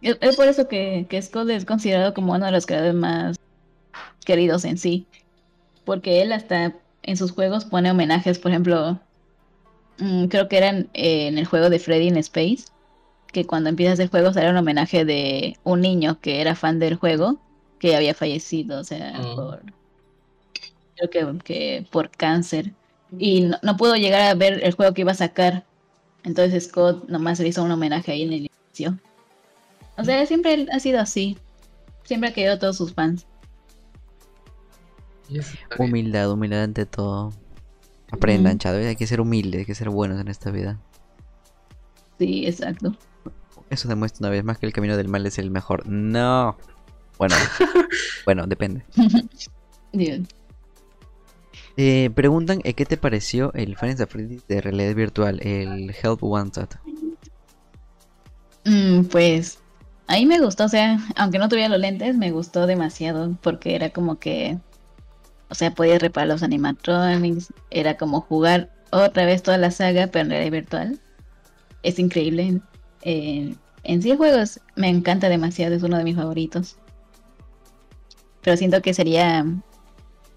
Es, por eso que, que Scott es considerado como uno de los creadores más queridos en sí. Porque él hasta en sus juegos pone homenajes, por ejemplo, mm, creo que eran eh, en el juego de Freddy in Space, que cuando empiezas el juego sale un homenaje de un niño que era fan del juego, que había fallecido, o sea, ah. por, creo que, que por cáncer y no, pudo llegar a ver el juego que iba a sacar. Entonces Scott nomás le hizo un homenaje ahí en el inicio. O sea, siempre ha sido así. Siempre ha querido a todos sus fans. Humildad, humildad ante todo. Aprendan, mm. hay que ser humildes, hay que ser buenos en esta vida. Sí, exacto. Eso demuestra una vez más que el camino del mal es el mejor. No. Bueno, bueno, depende. Eh, preguntan eh, qué te pareció el Final Freddy de realidad virtual, el Help Wanted. Mm, pues a mí me gustó, o sea, aunque no tuviera los lentes, me gustó demasiado porque era como que, o sea, podía reparar los animatronics, era como jugar otra vez toda la saga, pero en realidad virtual. Es increíble. Eh, en sí juegos me encanta demasiado, es uno de mis favoritos. Pero siento que sería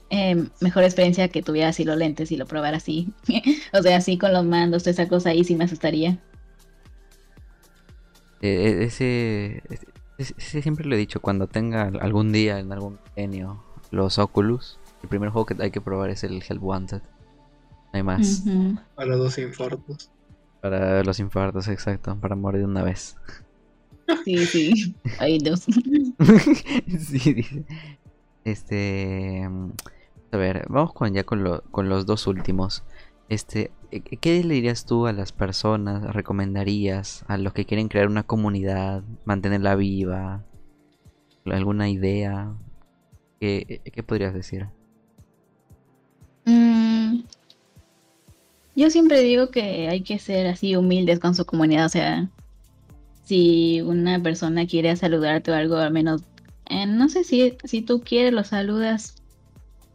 Em, mejor experiencia que tuviera así los lentes y lo probara así. o sea, así con los mandos, esa cosa ahí sí me asustaría. Eh, ese, ese, siempre lo he dicho, cuando tenga algún día, en algún genio, los Oculus, el primer juego que hay que probar es el Help Wanted. No hay más. Para los infartos. Para los infartos, exacto, para morir de una vez. Sí, sí, hay dos. sí, dice. Este. A ver, vamos con ya con, los dos últimos. Este, ¿qué le dirías tú a las personas? ¿Recomendarías a los que quieren crear una comunidad, mantenerla viva? ¿Alguna idea? ¿Qué, podrías decir? Mm, yo siempre digo que hay que ser así humildes con su comunidad. O sea, si una persona quiere saludarte o algo, al menos, eh, no sé si, si tú quieres, lo saludas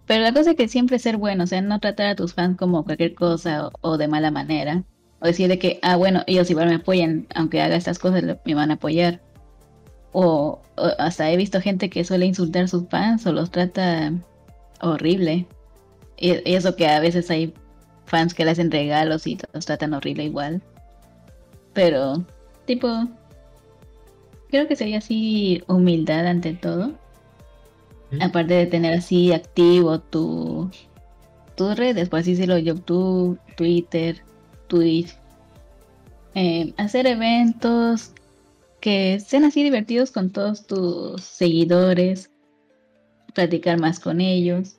pero la cosa es que siempre ser bueno, o sea, no tratar a tus fans como cualquier cosa o, de mala manera. O decir de que, ah, bueno, ellos igual me apoyan, aunque haga estas cosas, me van a apoyar. O, o hasta he visto gente que suele insultar a sus fans o los trata horrible. Y, eso que a veces hay fans que le hacen regalos y los tratan horrible igual. Pero, tipo, creo que sería así humildad ante todo. Aparte de tener así activo tu tus redes, por así decirlo, YouTube, Twitter, Twitch. Eh, hacer eventos que sean así divertidos con todos tus seguidores. Platicar más con ellos.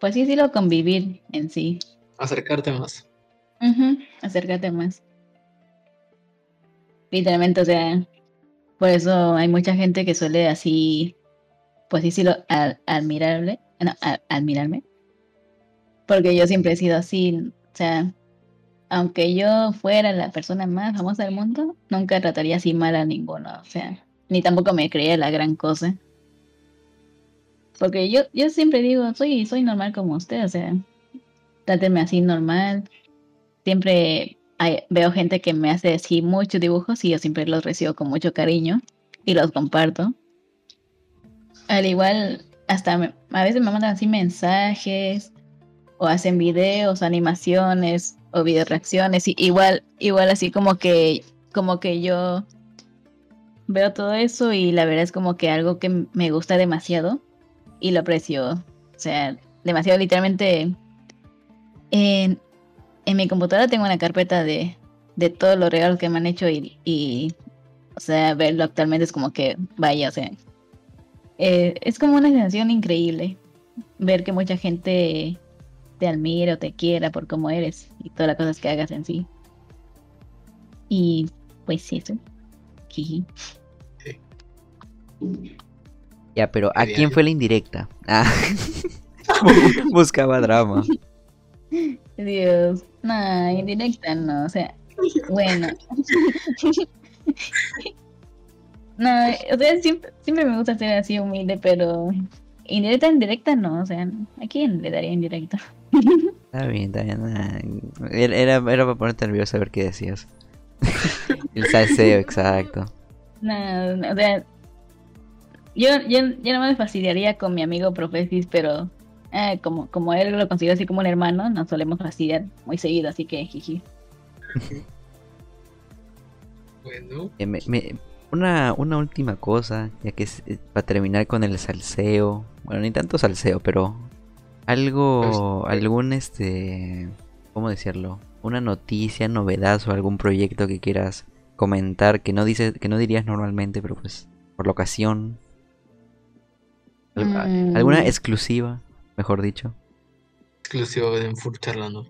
Por así decirlo, convivir en sí. Acercarte más. Ujú, Acércate más. Literalmente, o sea, por eso hay mucha gente que suele así, pues decirlo, al- admirable, no, admirarme. Porque yo siempre he sido así, o sea, aunque yo fuera la persona más famosa del mundo, nunca trataría así mal a ninguno, o sea, ni tampoco me creía la gran cosa. Porque yo, yo siempre digo, soy, soy normal como usted, o sea, trátenme así normal. Siempre veo gente que me hace así muchos dibujos y yo siempre los recibo con mucho cariño y los comparto. Al igual, hasta a veces me mandan así mensajes o hacen videos, animaciones o video reacciones y igual, igual así como que, como que yo veo todo eso y la verdad es como que algo que me gusta demasiado y lo aprecio, o sea, demasiado literalmente. En, en mi computadora tengo una carpeta de, de todos los regalos que me han hecho y, y, o sea, verlo actualmente es como que, vaya, o sea, eh, es como una sensación increíble ver que mucha gente te admira o te quiera por cómo eres y todas las cosas que hagas en sí. Y pues sí, eso. Jiji. Ya, pero ¿a quién fue la indirecta? Ah. Buscaba drama. Dios, no, indirecta no, o sea, bueno. no, o sea, siempre, siempre me gusta ser así humilde, pero indirecta, indirecta no, o sea, ¿a quién le daría indirecta? Está bien, está bien. ah, Era, era, era para ponerte nervioso a ver qué decías. El salseo, exacto. No, no, o sea, yo, yo, yo no me fastidiaría con mi amigo Profesis, pero eh, como, como él lo considera así como un hermano, nos solemos fastidiar muy seguido, así que jiji. Bueno, Eh, me- me- una, una última cosa, ya que es eh, para terminar con el salseo. Bueno, ni tanto salseo, pero algo, algún este, ¿cómo decirlo? Una noticia, novedad o algún proyecto que quieras comentar que no dices, que no dirías normalmente, pero pues por la ocasión. Al- a- Mm. ¿Alguna exclusiva, mejor dicho? exclusivo de Enfur charlando.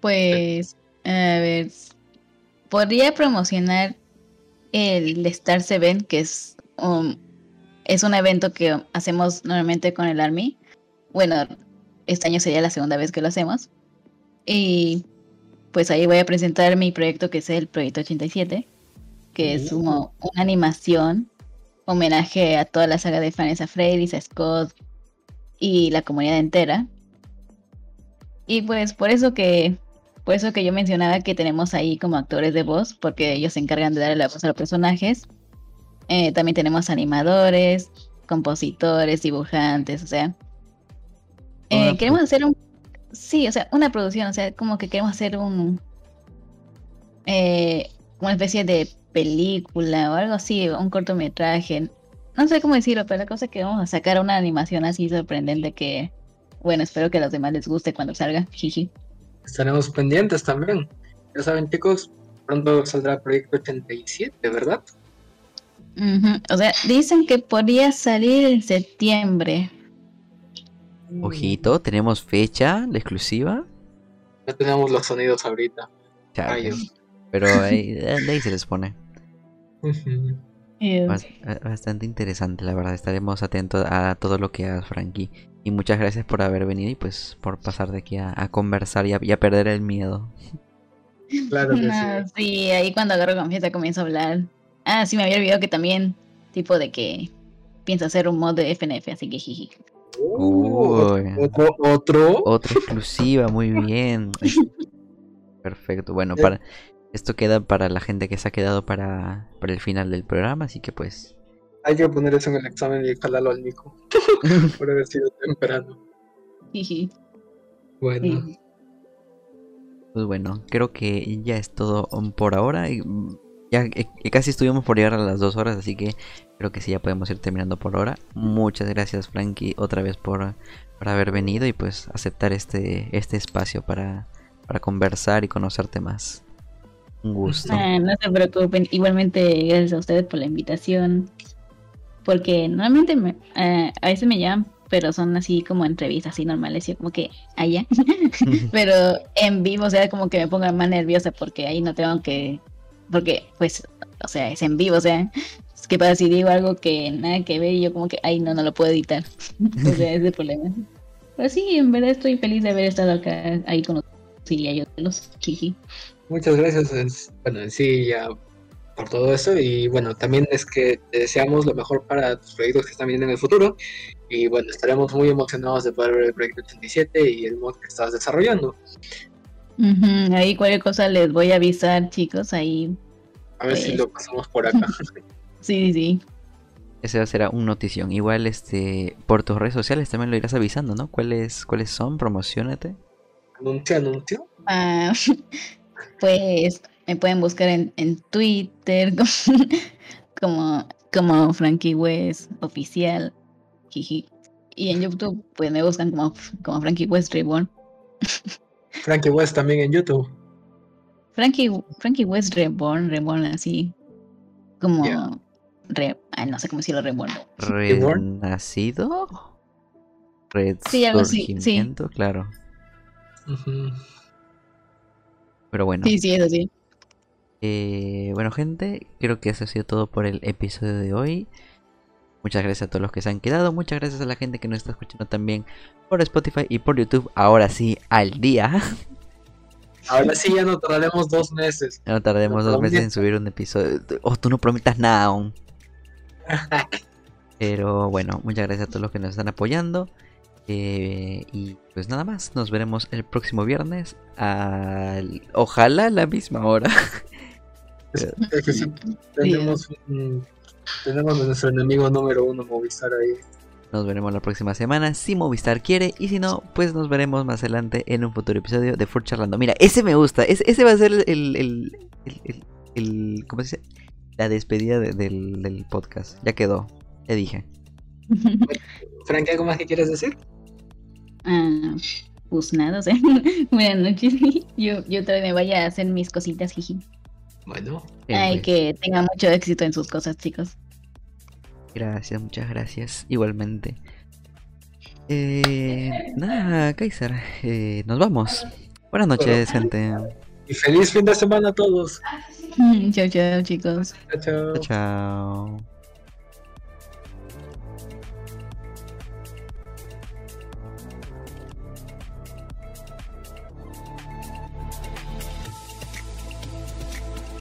Pues, a ver, podría promocionar el Star Seven, que es un, es un evento que hacemos normalmente con el Army. Bueno, este año sería la segunda vez que lo hacemos. Y pues ahí voy a presentar mi proyecto, que es el Proyecto 87, que es Uh. como una animación, homenaje a toda la saga de fans, a Freddy, a Scott y la comunidad entera. Y pues por eso que por eso que yo mencionaba que tenemos ahí como actores de voz, porque ellos se encargan de darle la voz a los personajes. Eh, también tenemos animadores, compositores, dibujantes, o sea. eh, queremos hacer un. Sí, o sea, una producción, o sea, como que queremos hacer un. eh, una especie de película o algo así, un cortometraje. No sé cómo decirlo, pero la cosa es que vamos a sacar una animación así sorprendente que. Bueno, espero que a los demás les guste cuando salga. Jiji. Estaremos pendientes también. Ya saben, chicos, pronto saldrá Proyecto 87, ¿verdad? O sea, dicen que podría salir en septiembre. Ojito, tenemos fecha, la exclusiva. Ya tenemos los sonidos ahorita. Chale. Pero ahí, de ahí se les pone. Eh, ba- Bastante interesante, la verdad. Estaremos atentos a todo lo que hagas, Frankie. Y muchas gracias por haber venido y pues por pasar de aquí a, a conversar y a, y a perder el miedo. Claro que no, sí. sí, ahí cuando agarro confianza comienzo a hablar. Ah, sí, me había olvidado que también, tipo de que pienso hacer un mod de FNF, así que jiji. Uh, Uy. otro, otro. Otra exclusiva, muy bien. Perfecto. Bueno, para esto queda para la gente que se ha quedado para, para el final del programa, así que pues. Hay que poner eso en el examen y jalarlo al Nico. Por haber sido temprano. Bueno. Pues bueno, creo que ya es todo por ahora. Ya eh, eh, casi estuvimos por llegar a las dos horas, así que creo que sí, ya podemos ir terminando por ahora. Muchas gracias, Frankie, otra vez por, por haber venido y pues aceptar este, este espacio para, para conversar y conocerte más. Un gusto. Ah, no se preocupen. Igualmente, gracias a ustedes por la invitación. Porque normalmente me- ah, a veces me llaman, pero son así como entrevistas así normales. Yo como que allá. pero en vivo, o sea, como que me pongo más nerviosa porque ahí no tengo que. Porque, pues, o sea, es en vivo, o sea. Es que pasa si digo algo que nada que ver y yo como que, ay, no, no lo puedo editar. o sea, ese es el problema. Pero sí, en verdad estoy feliz de haber estado acá ahí con ustedes y ayudarlos. Jiji. Muchas gracias. es- bueno, en sí, ya por todo eso. Y bueno, también es que te deseamos lo mejor para tus proyectos que están viendo en el futuro. Y bueno, estaremos muy emocionados de poder ver el proyecto 87 y el mod que estás desarrollando. Ujú, Ahí cualquier cosa les voy a avisar, chicos. Ahí. A ver si Pues. lo pasamos por acá. Sí, sí, sí. Ese será un notición. Igual este por tus redes sociales también lo irás avisando, ¿no? ¿Cuáles, cuáles son? Promocionate. anuncio, anuncio. Ah, pues me pueden buscar en, en Twitter como, como Frankie West Oficial. Jiji. Y en YouTube, pues me buscan como, como Frankie West Reborn. Frankie West también en YouTube. Frankie, Frankie West Reborn, Reborn así. Como. Ya. Re, ah, no sé cómo decirlo, Reborn. Reborn? ¿Renacido? Sí, algo así, sí. Resurgimiento, claro. Pero bueno. Sí, sí, eso sí. Eh, bueno, gente, creo que eso ha sido todo por el episodio de hoy. Muchas gracias a todos los que se han quedado. Muchas gracias a la gente que nos está escuchando también por Spotify y por YouTube. Ahora sí, al día. Ahora sí ya no tardaremos dos meses. No tardemos dos meses en subir un episodio. Oh, tú no prometas nada aún. Pero bueno, muchas gracias a todos los que nos están apoyando. Eh, y pues nada más, nos veremos el próximo viernes. Al... Ojalá a la misma hora. Es que sí, tenemos, un- tenemos a nuestro enemigo número uno, Movistar ahí. Nos veremos la próxima semana si Movistar quiere. Y si no, pues nos veremos más adelante en un futuro episodio de Fur Charlando. Mira, ese me gusta. Ese, ese va a ser el. el, el, el- el- el- ¿Cómo se dice? La despedida de- del, del podcast. Ya quedó. Ya dije. Frank, ¿algo más que quieres decir? Ah, pues nada, o sea, buenas noches. Yo, yo todavía me vaya a hacer mis cositas, jiji. Bueno, Bien, Ay, pues. que tengan mucho éxito en sus cosas, chicos. Gracias, muchas gracias. Igualmente. Eh, nada, Kaiser. eh, nos vamos. Buenas noches, gente. y feliz fin de semana a todos. Chao, chao, chicos. Chao, chao. Chao.